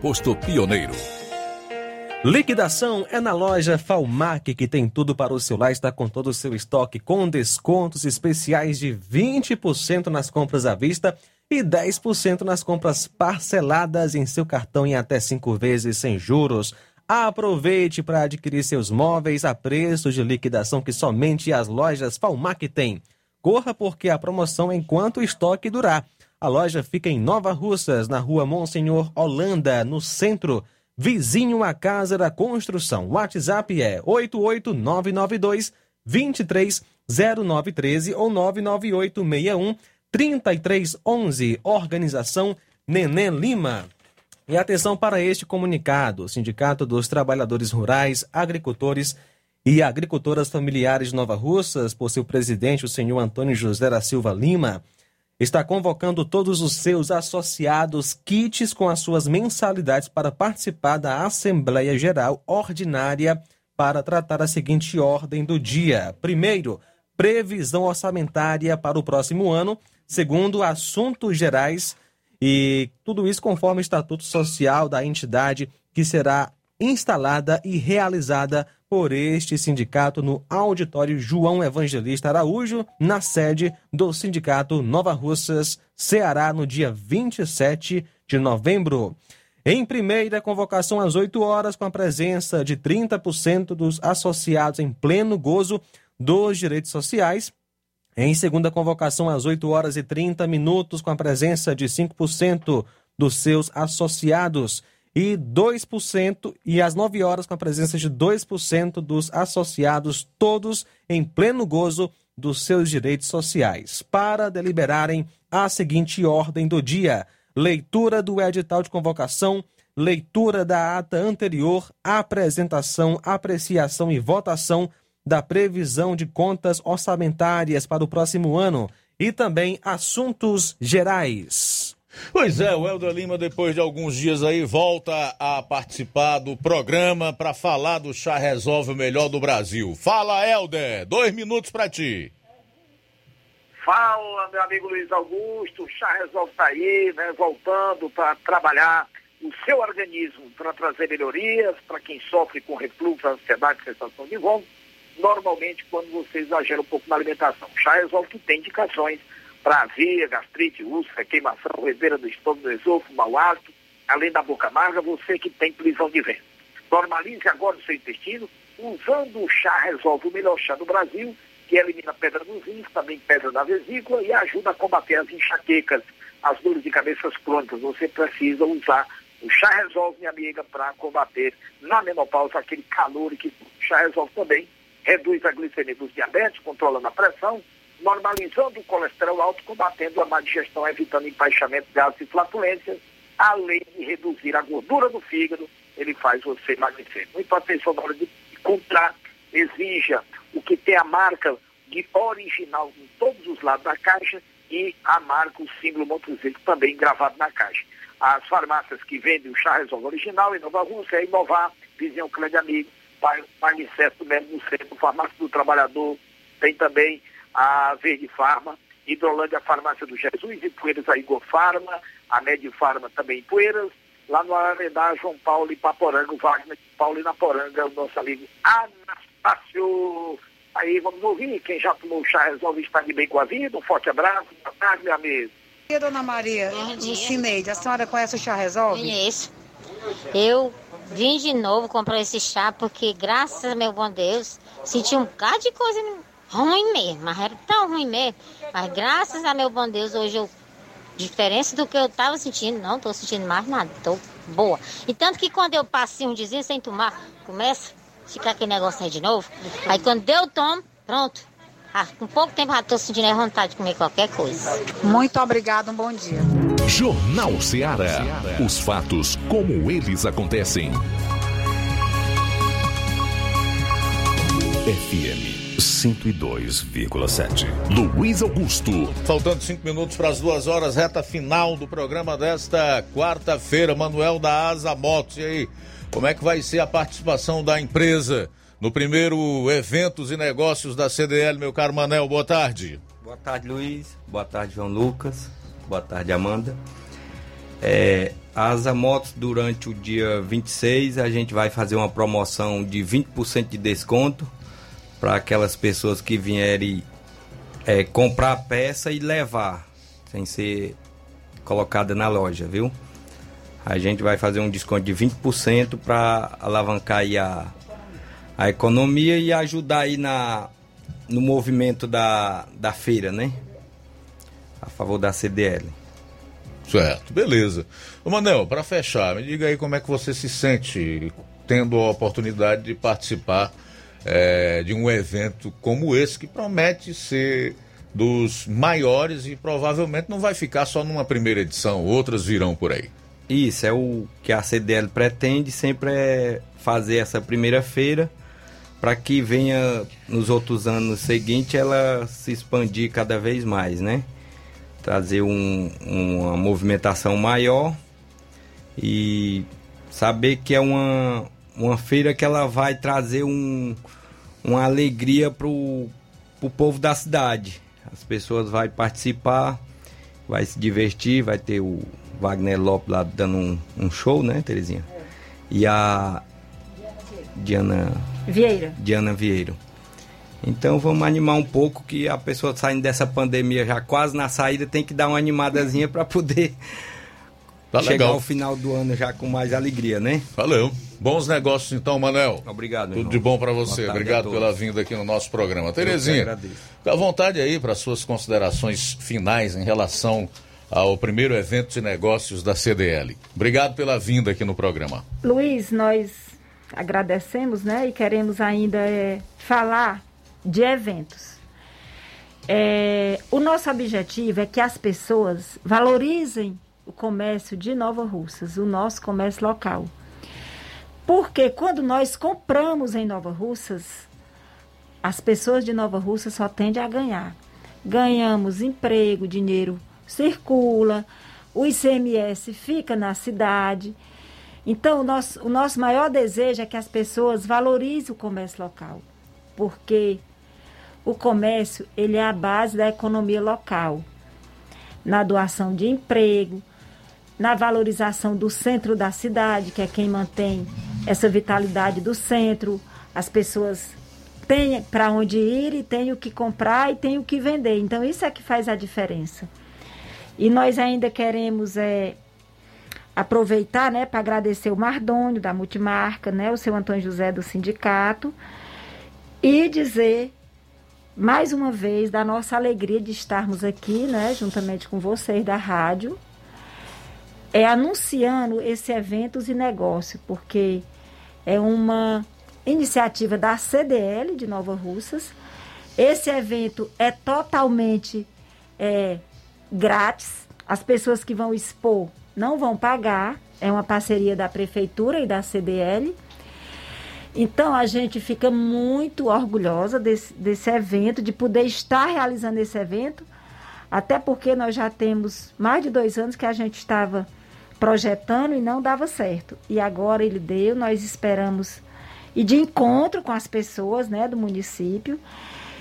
posto Pioneiro. Liquidação é na loja Falmac, que tem tudo para o seu lar, está com todo o seu estoque, com descontos especiais de 20% nas compras à vista e 10% nas compras parceladas em seu cartão em até cinco vezes sem juros. Aproveite para adquirir seus móveis a preço de liquidação que somente as lojas Falmac têm. Corra porque a promoção enquanto o estoque durar. A loja fica em Nova Russas, na rua Monsenhor Holanda, no centro, vizinho à Casa da Construção. WhatsApp é 88992 230913 ou 99861 3311. Organização Neném Lima. E atenção para este comunicado: o Sindicato dos Trabalhadores Rurais, Agricultores e Agricultoras Familiares Nova Russas, por seu presidente, o senhor Antônio José da Silva Lima, está convocando todos os seus associados kits com as suas mensalidades para participar da Assembleia Geral Ordinária para tratar a seguinte ordem do dia. Primeiro, previsão orçamentária para o próximo ano. Segundo, assuntos gerais e tudo isso conforme o Estatuto Social da entidade que será instalada e realizada por este sindicato no auditório João Evangelista Araújo, na sede do Sindicato Nova Russas, Ceará, no dia 27 de novembro. Em primeira convocação às 8 horas, com a presença de 30% dos associados em pleno gozo dos direitos sociais. Em segunda convocação às 8 horas e 30 minutos, com a presença de 5% dos seus associados e 2%, e às 9 horas com a presença de 2% dos associados, todos em pleno gozo dos seus direitos sociais, para deliberarem a seguinte ordem do dia: leitura do edital de convocação, leitura da ata anterior, apresentação, apreciação e votação da previsão de contas orçamentárias para o próximo ano e também assuntos gerais. Pois é, o Helder Lima, depois de alguns dias aí, volta a participar do programa para falar do Chá Resolve o Melhor do Brasil. Fala, Helder, dois minutos para ti. Fala, meu amigo Luiz Augusto, o Chá Resolve tá aí, né, voltando para trabalhar o seu organismo para trazer melhorias para quem sofre com refluxo, ansiedade, sensação de vômito, normalmente quando você exagera um pouco na alimentação. O Chá Resolve que tem indicações para gastrite, úlcera, queimação, roedeira do estômago, do esôfago, mau hálito, além da boca amarga, você que tem prisão de vento. Normalize agora o seu intestino usando o chá Resolve, o melhor chá do Brasil, que elimina pedra nos rins, também pedra na vesícula e ajuda a combater as enxaquecas, as dores de cabeças crônicas. Você precisa usar o chá Resolve, minha amiga, para combater na menopausa aquele calor que o chá Resolve também reduz a glicemia dos diabetes, controlando a pressão, normalizando o colesterol alto, combatendo a má digestão, evitando empaixamento, gases e flatulências, além de reduzir a gordura do fígado, ele faz você emagrecer. Muita atenção na hora de comprar, exija o que tem a marca de original em todos os lados da caixa e a marca, o símbolo Montezito também gravado na caixa. As farmácias que vendem o chá Resolve original em Nova Rússia, é Inovar, Vizinho Clã de Amigo, Manicesto mesmo no centro, Farmácia do Trabalhador, tem também a Verde Farma, Hidrolândia Farmácia do Jesus, e Poeiras a Igor Farma, a Med Farma também em Poeiras, lá no Ararendá, João Paulo e Paporanga, o Wagner Paulo e Naporanga, o nosso amigo Anastácio. Aí vamos ouvir, quem já tomou o chá resolve estar de bem com a vida. Um forte abraço, boa tarde, meu amigo. E dona Maria, Cineide, a senhora conhece o chá resolve? Conheço. Eu vim de novo comprar esse chá porque, graças a meu bom Deus, senti um bocado de coisa ruim mesmo, mas era tão ruim mesmo. Mas graças a meu bom Deus, hoje eu, diferença do que eu estava sentindo, não estou sentindo mais nada, estou boa. E tanto que quando eu passei um dizinho sem tomar, começa a ficar aquele negócio aí de novo. Aí quando eu tomo, pronto. Ah, com pouco tempo já estou sentindo a vontade de comer qualquer coisa. Muito obrigada, um bom dia. Jornal Ceará. Os fatos como eles acontecem. FM 102,7. Luiz Augusto. Faltando cinco minutos para as duas horas, reta final do programa desta quarta-feira. Manuel da Asa Motos. E aí, como é que vai ser a participação da empresa no primeiro Eventos e Negócios da CDL, meu caro Manel? Boa tarde. Boa tarde, Luiz. Boa tarde, João Lucas. Boa tarde, Amanda. É, a Asa Motos, durante o dia 26, a gente vai fazer uma promoção de 20% de desconto para aquelas pessoas que vierem é, comprar a peça e levar, sem ser colocada na loja, viu? A gente vai fazer um desconto de 20% para alavancar aí a, a economia e ajudar aí na, no movimento da, da feira, né? A favor da CDL. Certo, beleza. Ô Manel, para fechar, me diga aí como é que você se sente tendo a oportunidade de participar é, de um evento como esse, que promete ser dos maiores e provavelmente não vai ficar só numa primeira edição, outras virão por aí. Isso, é o que a CDL pretende sempre é fazer essa primeira feira para que venha nos outros anos seguintes ela se expandir cada vez mais, né? Trazer um, uma movimentação maior e saber que é uma, uma feira que ela vai trazer um, uma alegria para o povo da cidade. As pessoas vão participar, vai se divertir, vai ter o Wagner Lopes lá dando um, um show, né, Terezinha? E a Diana Vieira. Diana Vieira. Então vamos animar um pouco que a pessoa saindo dessa pandemia já quase na saída tem que dar uma animadazinha para poder Tá chegar legal. ao final do ano já com mais alegria, né? Valeu. Bons negócios então, Manel. Obrigado. Tudo irmão. de bom para você. Obrigado pela vinda aqui no nosso programa. Terezinha, agradeço. fica à vontade aí para suas considerações finais em relação ao primeiro evento de negócios da CDL. Obrigado pela vinda aqui no programa. Luiz, nós agradecemos, né? E queremos ainda é, falar de eventos. É, o nosso objetivo é que as pessoas valorizem o comércio de Nova Russas, o nosso comércio local. Porque quando nós compramos em Nova Russas, as pessoas de Nova Russa só tendem a ganhar. Ganhamos emprego, dinheiro circula, o ICMS fica na cidade. Então, o nosso, o nosso maior desejo é que as pessoas valorizem o comércio local, porque o comércio ele é a base da economia local, na doação de emprego, na valorização do centro da cidade, que é quem mantém essa vitalidade do centro. As pessoas têm para onde ir e têm o que comprar e têm o que vender. Então, isso é que faz a diferença. E nós ainda queremos é, aproveitar né, para agradecer o Mardônio da Multimarca, né, o seu Antônio José do sindicato, e dizer mais uma vez da nossa alegria de estarmos aqui, né, juntamente com vocês da rádio, é anunciando esse eventos e negócio, porque é uma iniciativa da CDL de Nova Russas. Esse evento é totalmente é, grátis. As pessoas que vão expor não vão pagar. É uma parceria da prefeitura e da CDL. Então a gente fica muito orgulhosa desse, desse evento, de poder estar realizando esse evento, até porque nós já temos mais de dois anos que a gente estava projetando e não dava certo. E agora ele deu, nós esperamos ir de encontro com as pessoas né, do município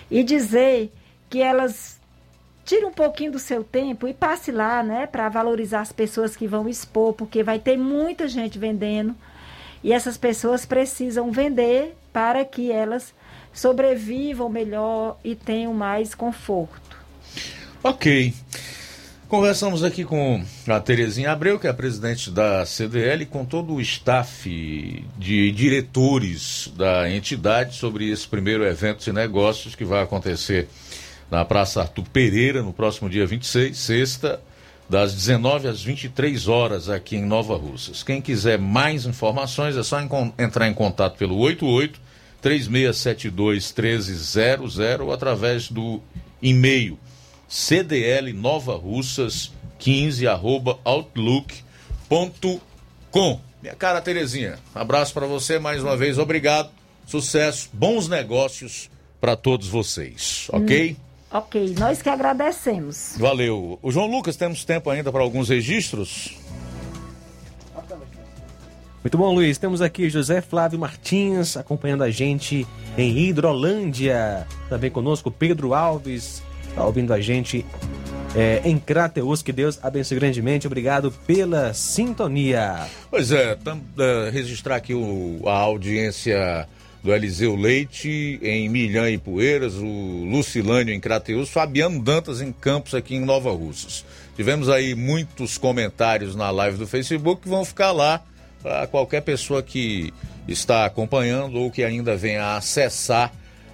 e dizer que elas tire um pouquinho do seu tempo e passe lá, né, para valorizar as pessoas que vão expor, porque vai ter muita gente vendendo e essas pessoas precisam vender para que elas sobrevivam melhor e tenham mais conforto. Ok. Conversamos aqui com a Terezinha Abreu, que é a presidente da CDL, com todo o staff de diretores da entidade sobre esse primeiro evento de negócios que vai acontecer na Praça Arthur Pereira no próximo dia 26, sexta, das 19 às 23 horas aqui em Nova Russas. Quem quiser mais informações é só entrar em contato pelo 88 3672 1300 ou através do e-mail cdl nova russas 15 arroba outlook.com. Minha cara Terezinha, abraço para você mais uma vez, obrigado, sucesso, bons negócios para todos vocês, ok? Hum. Ok, nós que agradecemos. Valeu. O João Lucas, temos tempo ainda para alguns registros? Muito bom, Luiz. Temos aqui José Flávio Martins acompanhando a gente em Hidrolândia. Também conosco Pedro Alves, está ouvindo a gente é, em Crateus. Que Deus abençoe grandemente. Obrigado pela sintonia. Pois é, tam, uh, registrar aqui o, a audiência do Eliseu Leite em Milhã e Poeiras, o Lucilânio em Crateus, Fabiano Dantas em Campos aqui em Nova Russas. Tivemos aí muitos comentários na live do Facebook que vão ficar lá para qualquer pessoa que está acompanhando ou que ainda venha acessar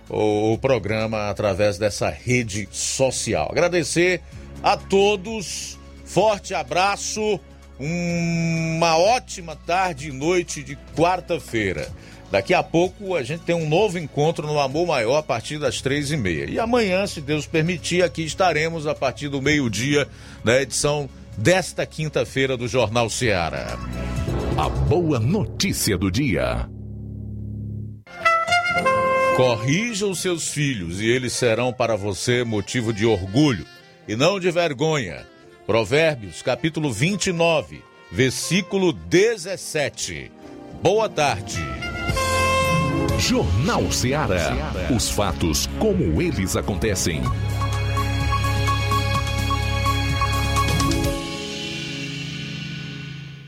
o programa através dessa rede social. Agradecer a todos, forte abraço, uma ótima tarde e noite de quarta-feira. Daqui a pouco a gente tem um novo encontro no Amor Maior a partir das três e meia. E amanhã, se Deus permitir, aqui estaremos a partir do meio-dia na edição desta quinta-feira do Jornal Seara. A boa notícia do dia. Corrija os seus filhos e eles serão para você motivo de orgulho e não de vergonha. Provérbios, capítulo 29, versículo 17. Boa tarde. Jornal Ceará. Os fatos como eles acontecem.